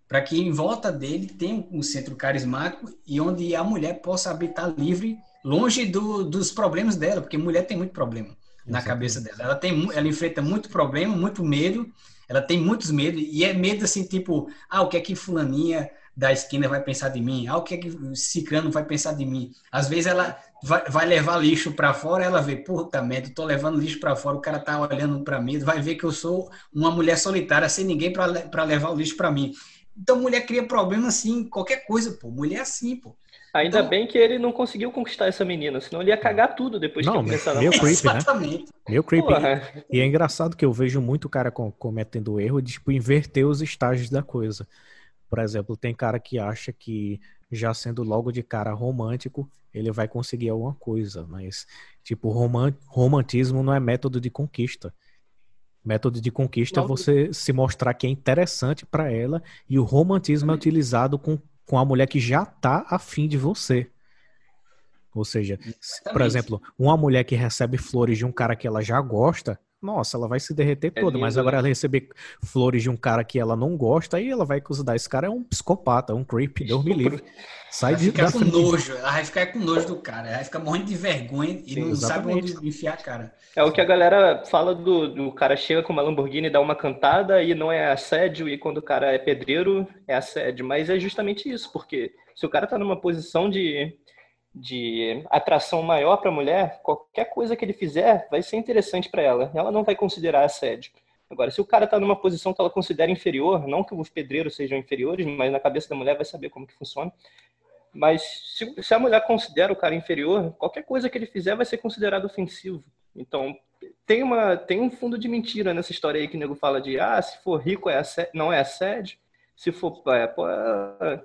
Para que em volta dele tenha um centro carismático e onde a mulher possa habitar livre longe do, dos problemas dela, porque mulher tem muito problema na Exatamente. cabeça dela. Ela tem, ela enfrenta muito problema, muito medo. Ela tem muitos medos e é medo assim tipo, ah, o que é que fulaninha da esquina vai pensar de mim? Ah, o que é que ciclano vai pensar de mim? Às vezes ela vai, vai levar lixo para fora, ela vê, puta merda, tô levando lixo para fora, o cara tá olhando para mim, vai ver que eu sou uma mulher solitária sem ninguém para levar o lixo para mim. Então mulher cria problema assim, qualquer coisa, pô. Mulher é assim, pô. Ainda então, bem que ele não conseguiu conquistar essa menina, senão ele ia cagar tudo depois não, que começar a Meio creepy, né? Exatamente. Meio creepy. Porra. E é engraçado que eu vejo muito cara cometendo erro de tipo, inverter os estágios da coisa. Por exemplo, tem cara que acha que já sendo logo de cara romântico, ele vai conseguir alguma coisa, mas tipo, romantismo não é método de conquista. Método de conquista é você se mostrar que é interessante para ela e o romantismo é utilizado com com a mulher que já tá afim de você. Ou seja, Exatamente. por exemplo, uma mulher que recebe flores de um cara que ela já gosta, nossa, ela vai se derreter é toda, lindo, mas agora né? ela receber flores de um cara que ela não gosta, aí ela vai considerar esse cara é um psicopata, um creep, Deus me livre. Sai de ficar com nojo, ela vai ficar com nojo do cara, ela vai ficar morrendo de vergonha e Sim, não exatamente. sabe onde enfiar a cara. É o que a galera fala do, do cara chega com uma Lamborghini e dá uma cantada e não é assédio, e quando o cara é pedreiro, é assédio. Mas é justamente isso, porque se o cara tá numa posição de de atração maior para a mulher, qualquer coisa que ele fizer vai ser interessante para ela. Ela não vai considerar assédio. Agora, se o cara está numa posição que ela considera inferior, não que os pedreiros sejam inferiores, mas na cabeça da mulher vai saber como que funciona. Mas se, se a mulher considera o cara inferior, qualquer coisa que ele fizer vai ser considerado ofensivo. Então, tem, uma, tem um fundo de mentira nessa história aí que o nego fala de, ah, se for rico é assédio, não é assédio, se for... É, é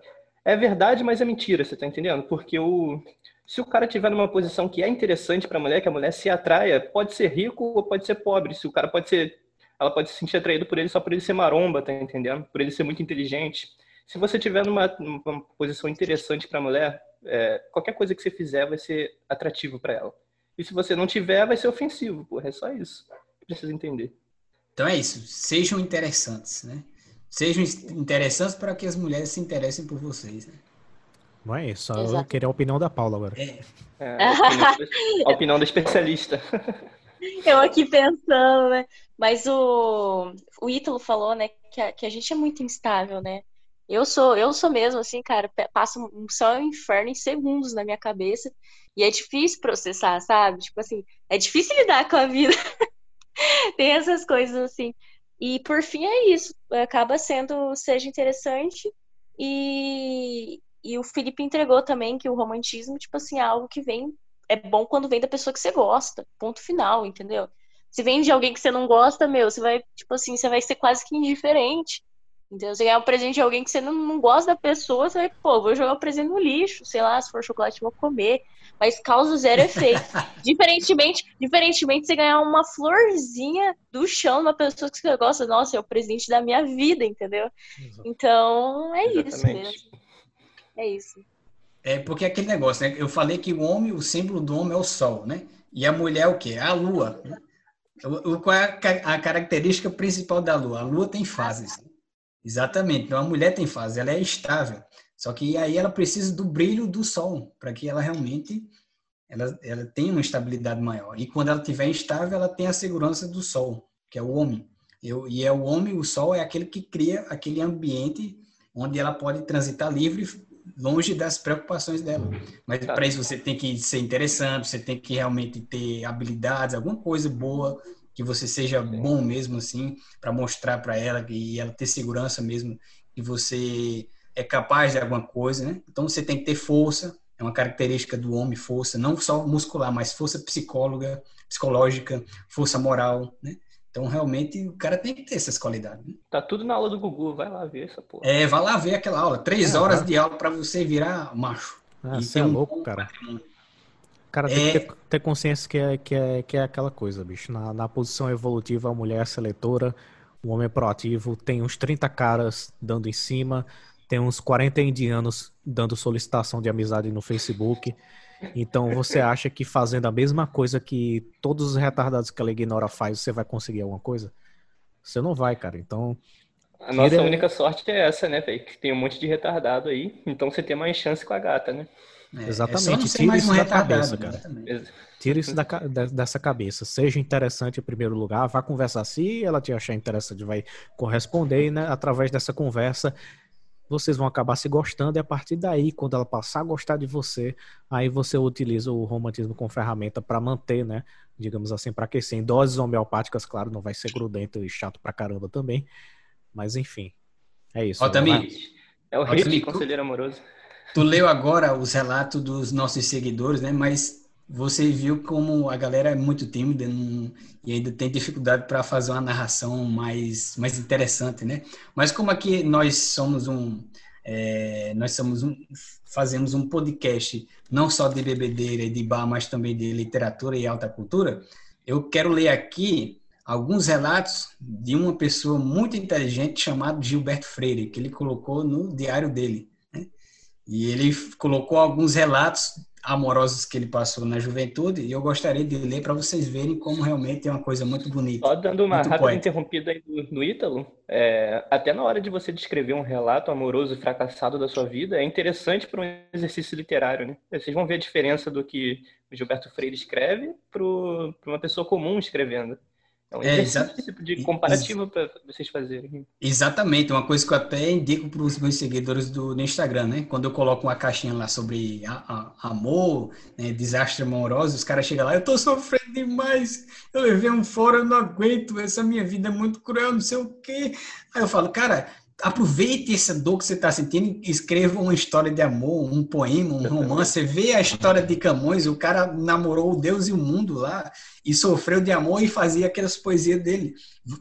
verdade, mas é mentira, você tá entendendo? Porque o, se o cara tiver numa posição que é interessante para a mulher, que a mulher se atraia, pode ser rico ou pode ser pobre. Se o cara pode ser, ela pode se sentir atraída por ele só por ele ser maromba, tá entendendo? Por ele ser muito inteligente. Se você tiver numa, numa posição interessante para a mulher, é, qualquer coisa que você fizer vai ser atrativo para ela. E se você não tiver, vai ser ofensivo, porra. É só isso. Precisa entender. Então é isso. Sejam interessantes, né? Sejam interessantes para que as mulheres se interessem por vocês. Né? Não é isso, só eu queria a opinião da Paula agora. É. É, a, opinião, a opinião da especialista. Eu aqui pensando, né? Mas o, o Ítalo falou, né, que a, que a gente é muito instável, né? Eu sou, eu sou mesmo, assim, cara, passa um céu e um inferno em segundos na minha cabeça. E é difícil processar, sabe? Tipo assim, é difícil lidar com a vida. Tem essas coisas assim. E por fim é isso, acaba sendo seja interessante e, e o Felipe entregou também que o romantismo, tipo assim, é algo que vem é bom quando vem da pessoa que você gosta, ponto final, entendeu? Se vem de alguém que você não gosta, meu, você vai, tipo assim, você vai ser quase que indiferente. Entendeu? Você ganhar um presente de alguém que você não, não gosta da pessoa, você vai, pô, vou jogar o presente no lixo, sei lá, se for chocolate, vou comer. Mas causa zero efeito. diferentemente, diferentemente você ganhar uma florzinha do chão uma pessoa que você gosta, nossa, é o presente da minha vida, entendeu? Então, é Exatamente. isso mesmo. É isso. É porque é aquele negócio, né? Eu falei que o homem, o símbolo do homem é o sol, né? E a mulher é o quê? É a lua. Né? O, qual é a característica principal da lua? A lua tem fases. Exatamente. Então a mulher tem fases, ela é estável. Só que aí ela precisa do brilho do sol para que ela realmente ela, ela tenha uma estabilidade maior. E quando ela estiver instável, ela tem a segurança do sol, que é o homem. Eu, e é o homem, o sol é aquele que cria aquele ambiente onde ela pode transitar livre, longe das preocupações dela. Mas tá. para isso você tem que ser interessante, você tem que realmente ter habilidades, alguma coisa boa que você seja bom mesmo assim, para mostrar para ela e ela ter segurança mesmo que você é capaz de alguma coisa, né? Então você tem que ter força, é uma característica do homem, força, não só muscular, mas força psicóloga, psicológica, força moral, né? Então, realmente, o cara tem que ter essas qualidades. Né? Tá tudo na aula do Gugu, vai lá ver essa porra. É, vai lá ver aquela aula. Três é, horas de aula para você virar macho. Ah, você é um louco, cara. Cara, tem que é. ter, ter, consciência que é, que, é, que é aquela coisa, bicho. Na, na posição evolutiva, a mulher é seletora, o homem é proativo, tem uns 30 caras dando em cima, tem uns 40 indianos dando solicitação de amizade no Facebook. Então você acha que fazendo a mesma coisa que todos os retardados que ela ignora faz, você vai conseguir alguma coisa? Você não vai, cara. Então. A nossa tira... única sorte é essa, né, velho? Que tem um monte de retardado aí. Então você tem mais chance com a gata, né? É, Exatamente. É Tira isso um da cabeça, cara. Tira isso da, dessa cabeça. Seja interessante em primeiro lugar, vá conversar. Se ela te achar interessante, vai corresponder, né? Através dessa conversa, vocês vão acabar se gostando e a partir daí, quando ela passar a gostar de você, aí você utiliza o romantismo como ferramenta para manter, né? Digamos assim, para aquecer. Em doses homeopáticas, claro, não vai ser grudento e chato pra caramba também. Mas enfim, é isso. Ó, também. É o rei conselheiro amoroso. Tu leu agora os relatos dos nossos seguidores, né? Mas você viu como a galera é muito tímida não, e ainda tem dificuldade para fazer uma narração mais, mais interessante, né? Mas como aqui nós somos um é, nós somos um, fazemos um podcast não só de bebedeira e de bar, mas também de literatura e alta cultura, eu quero ler aqui alguns relatos de uma pessoa muito inteligente chamada Gilberto Freire, que ele colocou no diário dele. Né? E ele colocou alguns relatos amorosos que ele passou na juventude, e eu gostaria de ler para vocês verem como realmente é uma coisa muito bonita. Só dando uma rápida interrompida aí no, no Ítalo, é, até na hora de você descrever um relato amoroso e fracassado da sua vida, é interessante para um exercício literário, né? Vocês vão ver a diferença do que o Gilberto Freire escreve para uma pessoa comum escrevendo. Então, é, esse tipo de comparativo para vocês fazerem. Exatamente, uma coisa que eu até indico para os meus seguidores do, do, Instagram, né? Quando eu coloco uma caixinha lá sobre a, a, amor, né? desastre amoroso, os caras chegam lá, eu tô sofrendo demais, eu levei um fora, eu não aguento, essa minha vida é muito cruel, não sei o quê. Aí eu falo, cara, aproveite essa dor que você está sentindo e escreva uma história de amor, um poema, um romance. Vê a história de Camões, o cara namorou o Deus e o mundo lá e sofreu de amor e fazia aquelas poesias dele.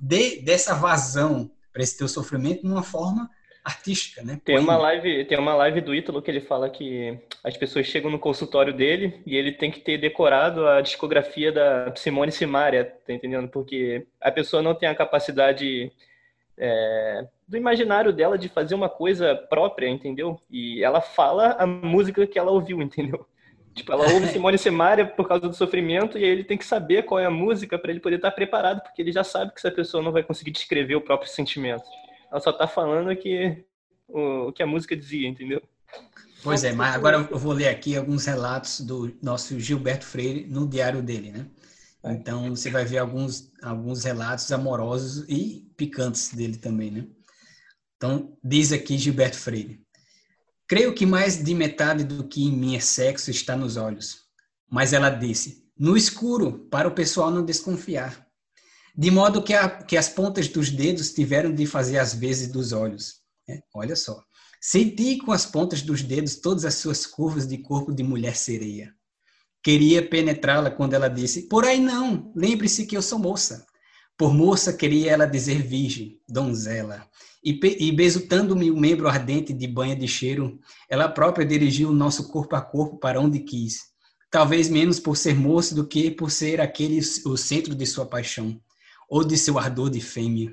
Dê dessa vazão para esse teu sofrimento numa forma artística, né? Tem uma live, tem uma live do Ítalo que ele fala que as pessoas chegam no consultório dele e ele tem que ter decorado a discografia da Simone Simaria, tá entendendo? Porque a pessoa não tem a capacidade é, do imaginário dela de fazer uma coisa própria, entendeu? E ela fala a música que ela ouviu, entendeu? Tipo, ela ouve Simone Simaria por causa do sofrimento e aí ele tem que saber qual é a música para ele poder estar preparado, porque ele já sabe que essa pessoa não vai conseguir descrever o próprio sentimento. Ela só está falando que, o, o que a música dizia, entendeu? Pois é, mas agora eu vou ler aqui alguns relatos do nosso Gilberto Freire no diário dele, né? Então você vai ver alguns, alguns relatos amorosos e picantes dele também, né? Então, diz aqui Gilberto Freire: Creio que mais de metade do que em mim é sexo está nos olhos. Mas ela disse: No escuro, para o pessoal não desconfiar. De modo que, a, que as pontas dos dedos tiveram de fazer as vezes dos olhos. É, olha só. Senti com as pontas dos dedos todas as suas curvas de corpo de mulher sereia. Queria penetrá-la quando ela disse: Por aí não, lembre-se que eu sou moça. Por moça queria ela dizer virgem, donzela. E, e besuntando-me o membro ardente de banha de cheiro, ela própria dirigiu o nosso corpo a corpo para onde quis. talvez menos por ser moço do que por ser aquele o centro de sua paixão, ou de seu ardor de fêmea.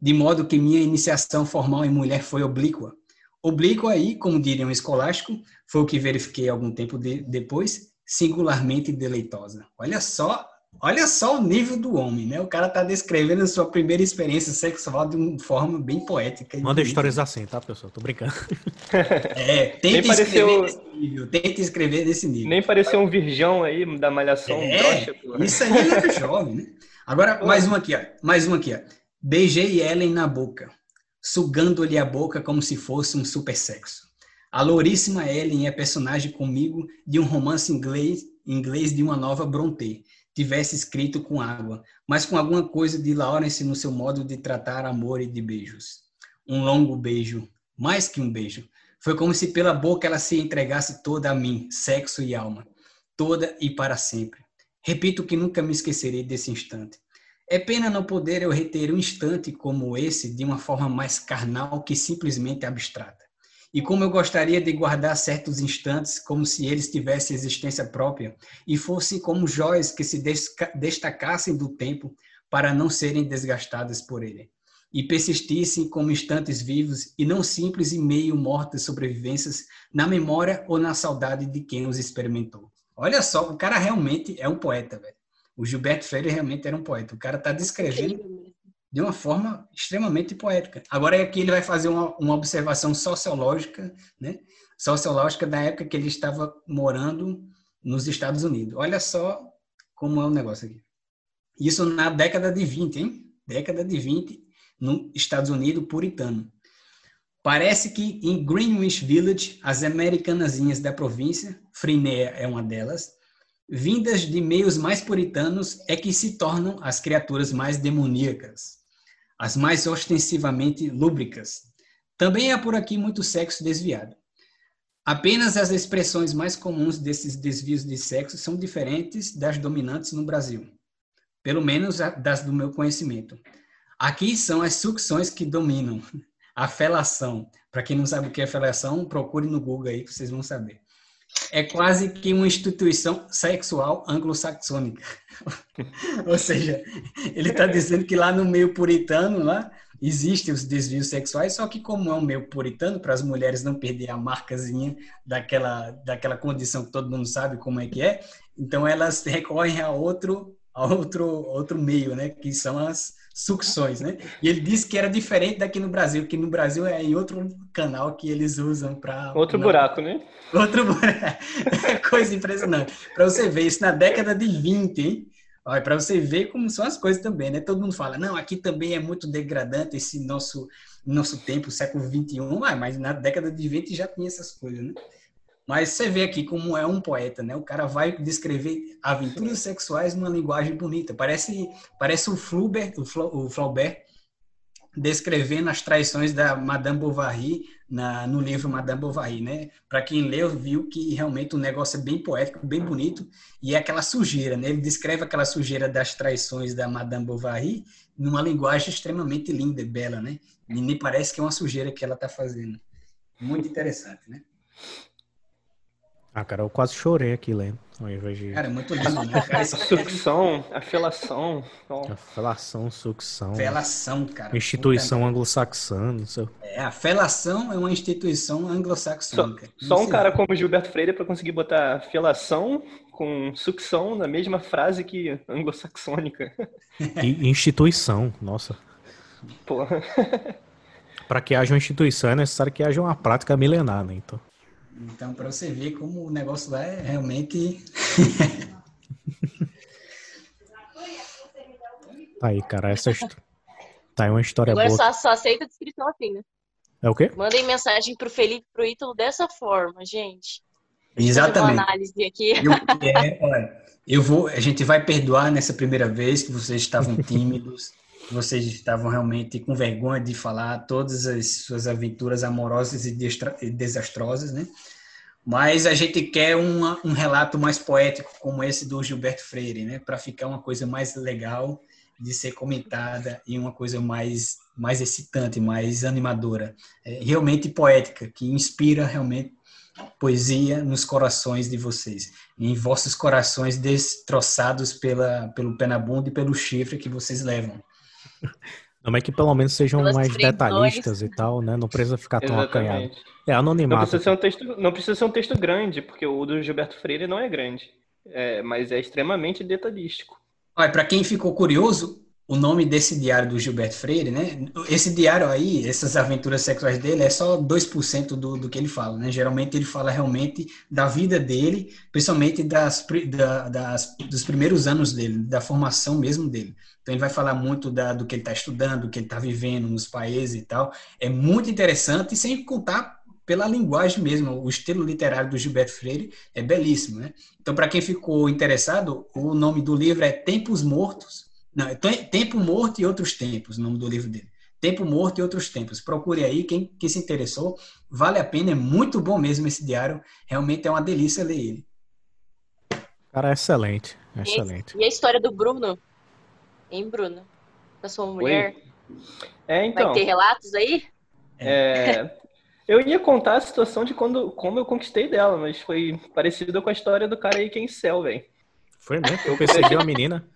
De modo que minha iniciação formal em mulher foi oblíqua. Oblíqua aí, como diria um escolástico, foi o que verifiquei algum tempo de, depois, singularmente deleitosa. Olha só Olha só o nível do homem, né? O cara tá descrevendo a sua primeira experiência sexual de uma forma bem poética. Manda histórias assim, tá, pessoal? Tô brincando. É, tenta pareceu... escrever nesse nível. Tenta escrever nesse nível. Nem pareceu um virgão aí da malhação. É, broxa, isso aí é jovem, né? Agora, mais um aqui, ó. Mais um aqui, ó. Beijei Ellen na boca, sugando-lhe a boca como se fosse um super sexo. A louríssima Ellen é personagem comigo de um romance inglês, inglês de uma nova Brontë tivesse escrito com água, mas com alguma coisa de Lawrence no seu modo de tratar amor e de beijos. Um longo beijo, mais que um beijo. Foi como se pela boca ela se entregasse toda a mim, sexo e alma, toda e para sempre. Repito que nunca me esquecerei desse instante. É pena não poder eu reter um instante como esse de uma forma mais carnal que simplesmente abstrata. E como eu gostaria de guardar certos instantes como se eles tivessem existência própria e fossem como joias que se destacassem do tempo para não serem desgastadas por ele. E persistissem como instantes vivos e não simples e meio mortas sobrevivências na memória ou na saudade de quem os experimentou. Olha só, o cara realmente é um poeta, velho. O Gilberto Freire realmente era um poeta. O cara está descrevendo de uma forma extremamente poética. Agora aqui ele vai fazer uma, uma observação sociológica, né? Sociológica da época que ele estava morando nos Estados Unidos. Olha só como é o negócio aqui. Isso na década de 20, hein? Década de 20, nos Estados Unidos, puritano. Parece que em Greenwich Village, as americanazinhas da província, Frinea é uma delas, vindas de meios mais puritanos, é que se tornam as criaturas mais demoníacas as mais ostensivamente lúbricas. Também há por aqui muito sexo desviado. Apenas as expressões mais comuns desses desvios de sexo são diferentes das dominantes no Brasil, pelo menos das do meu conhecimento. Aqui são as sucções que dominam. A felação. Para quem não sabe o que é felação, procure no Google aí que vocês vão saber é quase que uma instituição sexual anglo-saxônica. Ou seja, ele está dizendo que lá no meio puritano, lá, existem os desvios sexuais, só que como é um meio puritano, para as mulheres não perder a marcazinha daquela, daquela condição que todo mundo sabe como é que é, então elas recorrem a outro, a outro, outro meio, né, que são as, sucções, né? E ele disse que era diferente daqui no Brasil, que no Brasil é em outro canal que eles usam para outro buraco, né? Outro buraco. Coisa impressionante. Para você ver isso na década de 20, hein? Para você ver como são as coisas também, né? Todo mundo fala, não, aqui também é muito degradante esse nosso nosso tempo, século 21, ah, mas na década de 20 já tinha essas coisas, né? Mas você vê aqui como é um poeta, né? O cara vai descrever aventuras sexuais numa linguagem bonita. Parece, parece o Flaubert, o Flaubert descrevendo as traições da Madame Bovary na, no livro Madame Bovary, né? Para quem leu, viu que realmente o negócio é bem poético, bem bonito, e é aquela sujeira, né? Ele descreve aquela sujeira das traições da Madame Bovary numa linguagem extremamente linda e bela, né? E nem parece que é uma sujeira que ela está fazendo. Muito interessante, né? Ah, cara, eu quase chorei aqui lendo. Ao invés de... Cara, é muito lindo, né? Cara, sucção, a felação. A felação, sucção. Felação, cara. Instituição anglo-saxã. É, a felação é uma instituição anglo-saxônica. Só, só um cara como Gilberto Freire para conseguir botar felação com sucção na mesma frase que anglo-saxônica. Instituição, nossa. Porra. Para que haja uma instituição é necessário que haja uma prática milenar, né? Então. Então, para você ver como o negócio lá é realmente. tá aí, cara, essa tá aí uma história Agora boa. Agora só, só aceita a descrição assim, né? É o quê? Mandem mensagem pro Felipe pro Ítalo dessa forma, gente. Exatamente. Uma análise aqui. Eu, é, olha, eu vou, a gente vai perdoar nessa primeira vez que vocês estavam tímidos vocês estavam realmente com vergonha de falar todas as suas aventuras amorosas e desastrosas, né? Mas a gente quer uma, um relato mais poético como esse do Gilberto Freire, né? Para ficar uma coisa mais legal de ser comentada e uma coisa mais mais excitante, mais animadora, é, realmente poética, que inspira realmente poesia nos corações de vocês, em vossos corações destroçados pela, pelo pé na bunda e pelo chifre que vocês levam. Não é que pelo menos sejam Pelas mais detalhistas e tal, né? Não precisa ficar tão Exatamente. acanhado. É anonimato. Não precisa, ser um texto, não precisa ser um texto grande, porque o do Gilberto Freire não é grande, é, mas é extremamente detalhístico. Olha, para quem ficou curioso, o nome desse diário do Gilberto Freire, né? Esse diário aí, essas aventuras sexuais dele, é só 2% do, do que ele fala, né? Geralmente ele fala realmente da vida dele, principalmente das, da, das, dos primeiros anos dele, da formação mesmo dele. Então ele vai falar muito da, do que ele está estudando, do que ele está vivendo nos países e tal. É muito interessante, sem contar pela linguagem mesmo, o estilo literário do Gilberto Freire é belíssimo, né? Então, para quem ficou interessado, o nome do livro é Tempos Mortos, não, é Tempo Morto e Outros Tempos, o nome do livro dele. Tempo Morto e Outros Tempos. Procure aí, quem, quem se interessou, vale a pena, é muito bom mesmo esse diário, realmente é uma delícia ler ele. Cara, é excelente, é excelente. E a história do Bruno? Hein, Bruno? Da sua mulher? Oi. É, então. Vai ter relatos aí? É, eu ia contar a situação de quando, como eu conquistei dela, mas foi parecido com a história do cara aí que é em céu, velho. Foi mesmo? Eu perseguiu a menina?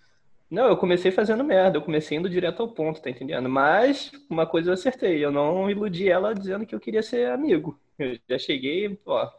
Não, eu comecei fazendo merda, eu comecei indo direto ao ponto, tá entendendo? Mas uma coisa eu acertei, eu não iludi ela dizendo que eu queria ser amigo. Eu já cheguei, ó,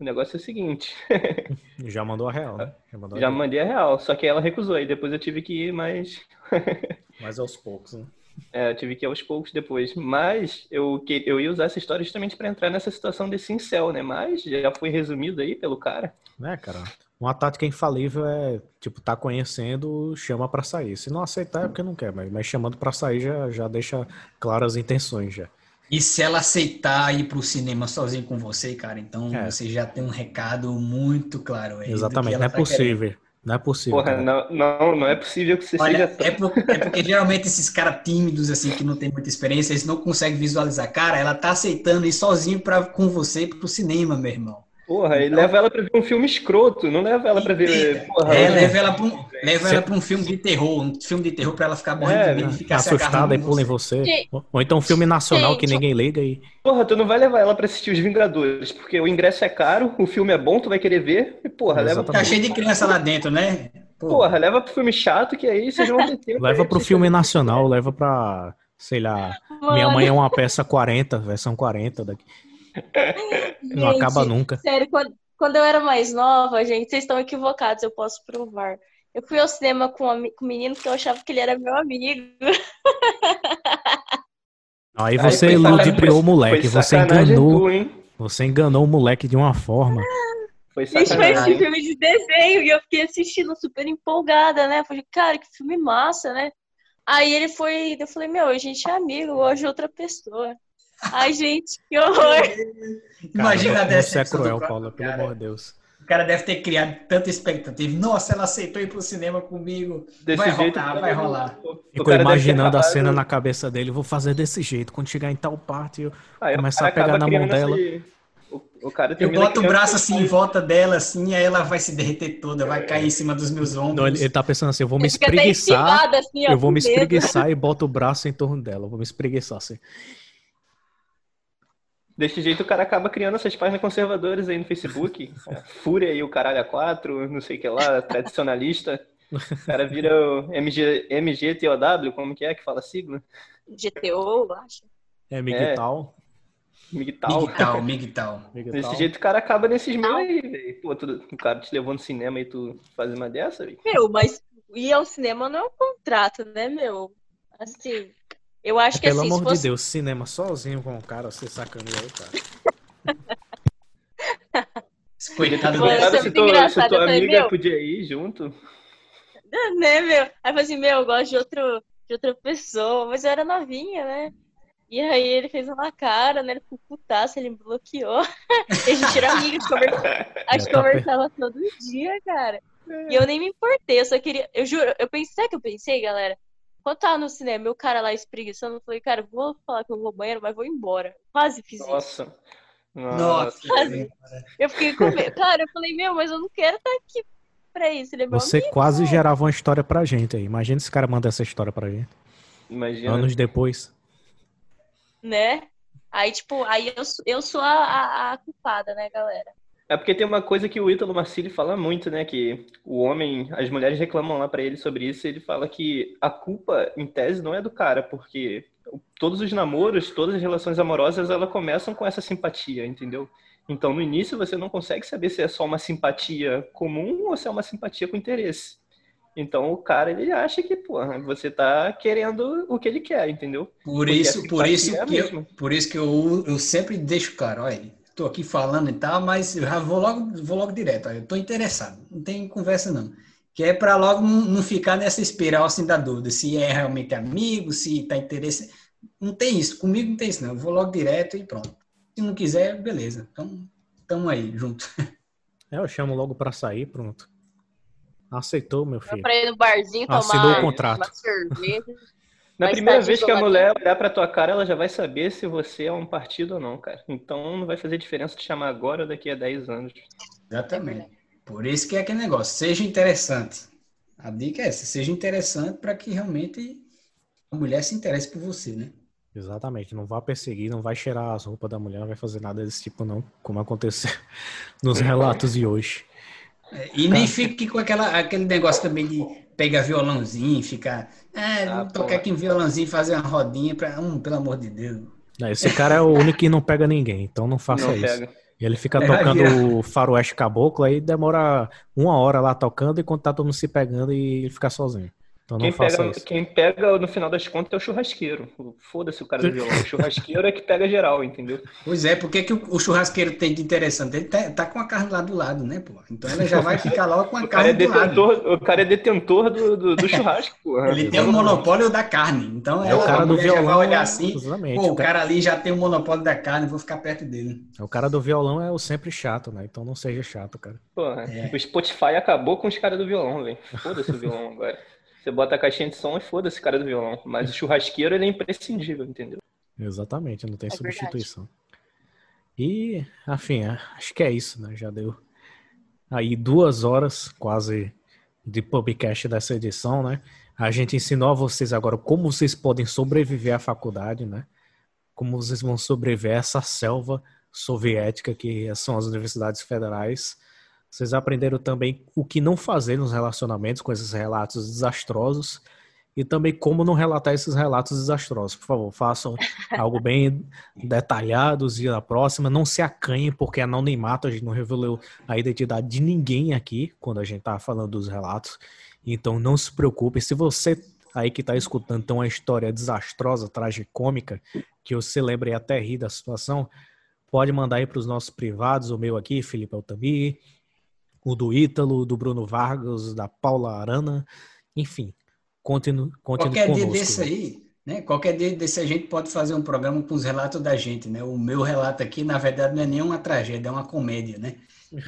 o negócio é o seguinte. Já mandou a real, né? Já, mandou a já real. mandei a real, só que ela recusou, e depois eu tive que ir mais. mais aos poucos, né? É, eu tive que ir aos poucos depois. Mas eu, eu ia usar essa história justamente para entrar nessa situação desse incel, né? Mas já foi resumido aí pelo cara. É, cara. Uma tática infalível é, tipo, tá conhecendo, chama para sair. Se não aceitar é porque não quer, mas, mas chamando para sair já, já deixa claras as intenções já. E se ela aceitar ir pro cinema sozinho com você, cara, então é. você já tem um recado muito claro aí. Exatamente, não é tá possível. Querendo. Não é possível. Porra, não, não, não é possível que você Olha, seja. É, por, é porque geralmente esses caras tímidos, assim, que não tem muita experiência, eles não conseguem visualizar. Cara, ela tá aceitando ir sozinho pra, com você pro cinema, meu irmão. Porra, e leva ela pra ver um filme escroto, não leva ela pra ver. Porra, é, leva ela pra um, leva ela pra um filme de terror, um filme de terror pra ela ficar morrendo é, de medo e ficar assustada e pula em você. Ou então um filme nacional Gente. que ninguém liga e. Porra, tu não vai levar ela pra assistir Os Vingadores, porque o ingresso é caro, o filme é bom, tu vai querer ver, e porra, leva. Tá cheio de criança lá dentro, né? Porra, porra leva pro filme chato que aí vocês vão ter tempo. leva pro filme nacional, leva pra. Sei lá, Mano. Minha Mãe é uma peça 40, versão 40 daqui. Não acaba nunca. Sério, quando, quando eu era mais nova, gente, vocês estão equivocados, eu posso provar. Eu fui ao cinema com, um, com um menino que eu achava que ele era meu amigo. Aí você Aí ludibriou o moleque, você enganou. Tu, você enganou o moleque de uma forma. Foi Gente, foi esse filme de desenho e eu fiquei assistindo super empolgada, né? falei, cara, que filme massa, né? Aí ele foi, eu falei, meu, a gente é amigo, gosto de outra pessoa. Ai, gente, que horror. Imagina dessa. Você é cruel, Paula, pelo amor de Deus. O cara deve ter criado tanta expectativa. Nossa, ela aceitou ir pro cinema comigo. Desse vai jeito, rolar, vai rolar. Ficou imaginando a cena na cabeça dele. Vou fazer desse jeito. Quando chegar em tal parte, eu ah, começar a pegar na mão dela. Esse... O, o cara eu boto o braço assim em volta dela, assim, aí ela vai se derreter toda, vai cair em cima dos meus ombros. Não, ele, ele tá pensando assim, eu vou me espreguiçar. Assim, ó, eu vou me espreguiçar e boto o braço em torno dela. Eu vou me espreguiçar assim. Desse jeito o cara acaba criando essas páginas conservadoras aí no Facebook. Fúria e o caralho a quatro, não sei o que lá, tradicionalista. O cara vira o MG, MGTOW, como que é que fala a sigla? GTO, acho. É, Migtal. É. Migtal. Migtal, Migtal. Desse jeito o cara acaba nesses meios aí, velho. Pô, tu, o cara te levou no cinema e tu faz uma dessa, velho. Meu, mas ir ao cinema não é um contrato, né, meu? Assim, eu acho que Pelo assim, amor fosse... de Deus, cinema sozinho com o cara, você sacaneou o cara. Se, tua, se tua amiga podia ir junto. Né, meu? Aí eu falei assim, meu, eu gosto de, outro, de outra pessoa, mas eu era novinha, né? E aí ele fez uma cara, né? Ele ficou putaço, ele me bloqueou. e a gente era amiga, a gente conversava todo dia, cara. E eu nem me importei, eu só queria. Eu juro, eu pensei, sabe o que eu pensei, galera? Quando tava no cinema, o cara lá espreguiçando, eu falei, cara, vou falar que eu vou ao banheiro, mas vou embora. Quase fiz Nossa. isso. Nossa. Quase. Eu fiquei com medo. Cara, eu falei, meu, mas eu não quero estar aqui pra isso. Ele é Você amigo, quase né? gerava uma história pra gente aí. Imagina esse cara mandar essa história pra gente. Imagina. Anos depois. Né? Aí, tipo, aí eu, eu sou a, a, a culpada, né, galera? É porque tem uma coisa que o Ítalo Marcilli fala muito, né? Que o homem, as mulheres reclamam lá para ele sobre isso. E ele fala que a culpa, em tese, não é do cara, porque todos os namoros, todas as relações amorosas, elas começam com essa simpatia, entendeu? Então, no início, você não consegue saber se é só uma simpatia comum ou se é uma simpatia com interesse. Então, o cara, ele acha que, porra, você tá querendo o que ele quer, entendeu? Por isso, por isso, é que eu, por isso que eu, eu sempre deixo, cara, olha, tô aqui falando e tal, mas eu já vou logo, vou logo direto. Eu tô interessado, não tem conversa não. Que é para logo não, ficar nessa espiral assim da dúvida, se é realmente amigo, se tá interesse. Não tem isso, comigo não tem isso não. Eu vou logo direto e pronto. Se não quiser, beleza. Então, tamo aí junto. É, eu chamo logo para sair, pronto. Aceitou, meu filho. Pra ir no barzinho tomar Assinou o contrato. uma cerveja. Na primeira vez que a mulher olhar pra tua cara, ela já vai saber se você é um partido ou não, cara. Então não vai fazer diferença te chamar agora ou daqui a 10 anos. Exatamente. Por isso que é aquele negócio, seja interessante. A dica é essa, seja interessante para que realmente a mulher se interesse por você, né? Exatamente, não vá perseguir, não vai cheirar as roupas da mulher, não vai fazer nada desse tipo não, como aconteceu nos relatos de hoje. É, e nem fique com aquela, aquele negócio também de pegar violãozinho, ficar. É, ah, tocar aqui um violãozinho, fazer uma rodinha para um, pelo amor de Deus. esse cara é o único que não pega ninguém, então não faça não isso. Pega. E ele fica é, tocando o faroeste caboclo, aí demora uma hora lá tocando, enquanto tá todo mundo se pegando e ele fica sozinho. Então quem, pega, quem pega, no final das contas, é o churrasqueiro. Foda-se o cara do violão. O churrasqueiro é que pega geral, entendeu? Pois é, porque que o, churrasqueiro tem de interessante? Ele tá, tá, com a carne lá do lado, né, pô? Então ele já vai ficar logo com a carne é detentor, do lado. O cara é detentor do, do, do churrasco, porra. Ele tem o monopólio da carne. Então é, o cara do violão. vai olhar assim, pô, o cara ali já tem o monopólio da carne, vou ficar perto dele. O cara do violão é o sempre chato, né? Então não seja chato, cara. Porra, é. o Spotify acabou com os caras do violão, velho. Foda-se o violão agora. Você bota a caixinha de som e foda-se cara do violão. Mas o churrasqueiro ele é imprescindível, entendeu? Exatamente, não tem é substituição. Verdade. E, afim, é, acho que é isso, né? Já deu aí duas horas quase de podcast dessa edição, né? A gente ensinou a vocês agora como vocês podem sobreviver à faculdade, né? Como vocês vão sobreviver a essa selva soviética que são as universidades federais vocês aprenderam também o que não fazer nos relacionamentos com esses relatos desastrosos e também como não relatar esses relatos desastrosos. Por favor, façam algo bem detalhado e na próxima. Não se acanhem, porque anonimato, a gente não revelou a identidade de ninguém aqui quando a gente tá falando dos relatos. Então não se preocupe. Se você aí que está escutando tem uma história desastrosa, tragicômica, que você lembre até rir da situação, pode mandar aí para os nossos privados, o meu aqui, Felipe Altamir, o do Ítalo, do Bruno Vargas, da Paula Arana, enfim, continue, continue Qualquer conosco. dia desse aí, né? Qualquer dia desse a gente pode fazer um programa com os relatos da gente, né? O meu relato aqui, na verdade, não é nenhuma tragédia, é uma comédia, né?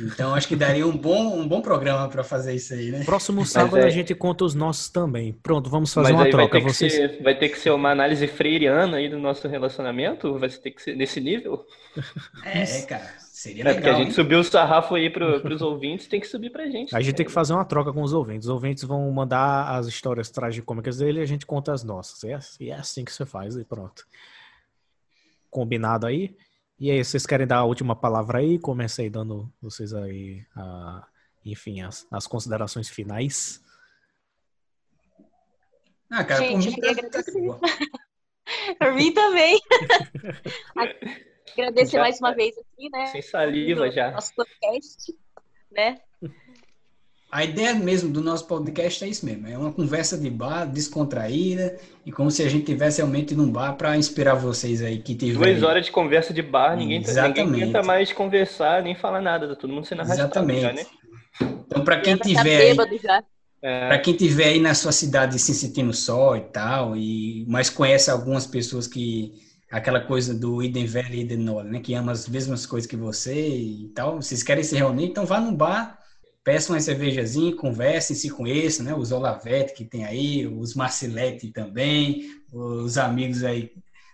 Então acho que daria um bom, um bom programa para fazer isso aí, né? Próximo sábado é... a gente conta os nossos também. Pronto, vamos fazer Mas uma troca. Vai ter, Vocês... ser, vai ter que ser uma análise freiriana aí do nosso relacionamento? Vai ter que ser nesse nível? É, cara. Seria legal. É porque a gente hein? subiu o sarrafo aí para os ouvintes, tem que subir para a gente. A gente tem que fazer uma troca com os ouvintes. Os ouvintes vão mandar as histórias tragicômicas dele e a gente conta as nossas. E é, e é assim que você faz e pronto. Combinado aí? E aí, vocês querem dar a última palavra aí? Comecei dando vocês aí, a, enfim, as, as considerações finais. Ah, cara, gente, por mim, tá, tá por mim também. Agradecer já, mais uma vez aqui, né? Sem saliva já. Nosso podcast, né? A ideia mesmo do nosso podcast é isso mesmo, é uma conversa de bar descontraída e como se a gente tivesse realmente num bar para inspirar vocês aí que tiverem. Duas horas de conversa de bar, ninguém, Exatamente. ninguém tenta mais conversar nem falar nada, tá todo mundo sendo arrastado Exatamente. Já, né? Então para quem tiver aí, é... para quem tiver aí na sua cidade se sentindo só e tal, e mas conhece algumas pessoas que aquela coisa do idem velho e idem nole, né? Que ama as mesmas coisas que você e tal. Vocês querem se reunir, então vá no bar, peçam uma cervejazinha, conversem, se conheçam, né? Os Olavete que tem aí, os Marcilete também, os amigos aí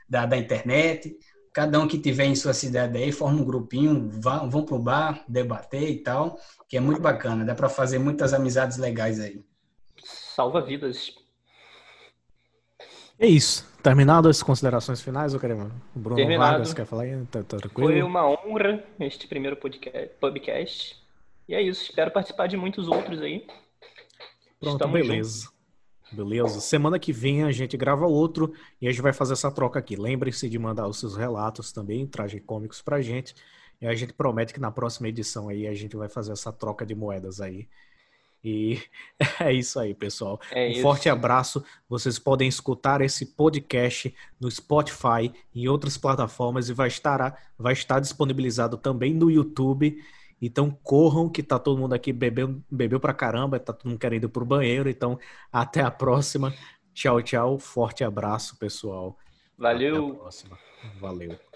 da, da internet. Cada um que tiver em sua cidade aí, forma um grupinho, vão, vão pro bar, debater e tal, que é muito bacana. Dá para fazer muitas amizades legais aí. Salva vidas. É isso. Terminado as considerações finais, eu quero. O Bruno Terminado. Vargas quer falar aí? Tá, tá tranquilo? Foi uma honra este primeiro podcast. E é isso. Espero participar de muitos outros aí. Pronto, Estamos beleza. juntos. Beleza. Semana que vem a gente grava outro e a gente vai fazer essa troca aqui. Lembre-se de mandar os seus relatos também, tragicômicos pra gente. E a gente promete que na próxima edição aí a gente vai fazer essa troca de moedas aí. E é isso aí, pessoal. É um isso. forte abraço. Vocês podem escutar esse podcast no Spotify e em outras plataformas e vai estar, vai estar disponibilizado também no YouTube. Então corram, que tá todo mundo aqui bebeu, bebeu pra caramba, tá todo mundo querendo ir pro banheiro. Então, até a próxima. Tchau, tchau. Forte abraço, pessoal. Até a Valeu. próxima. Valeu.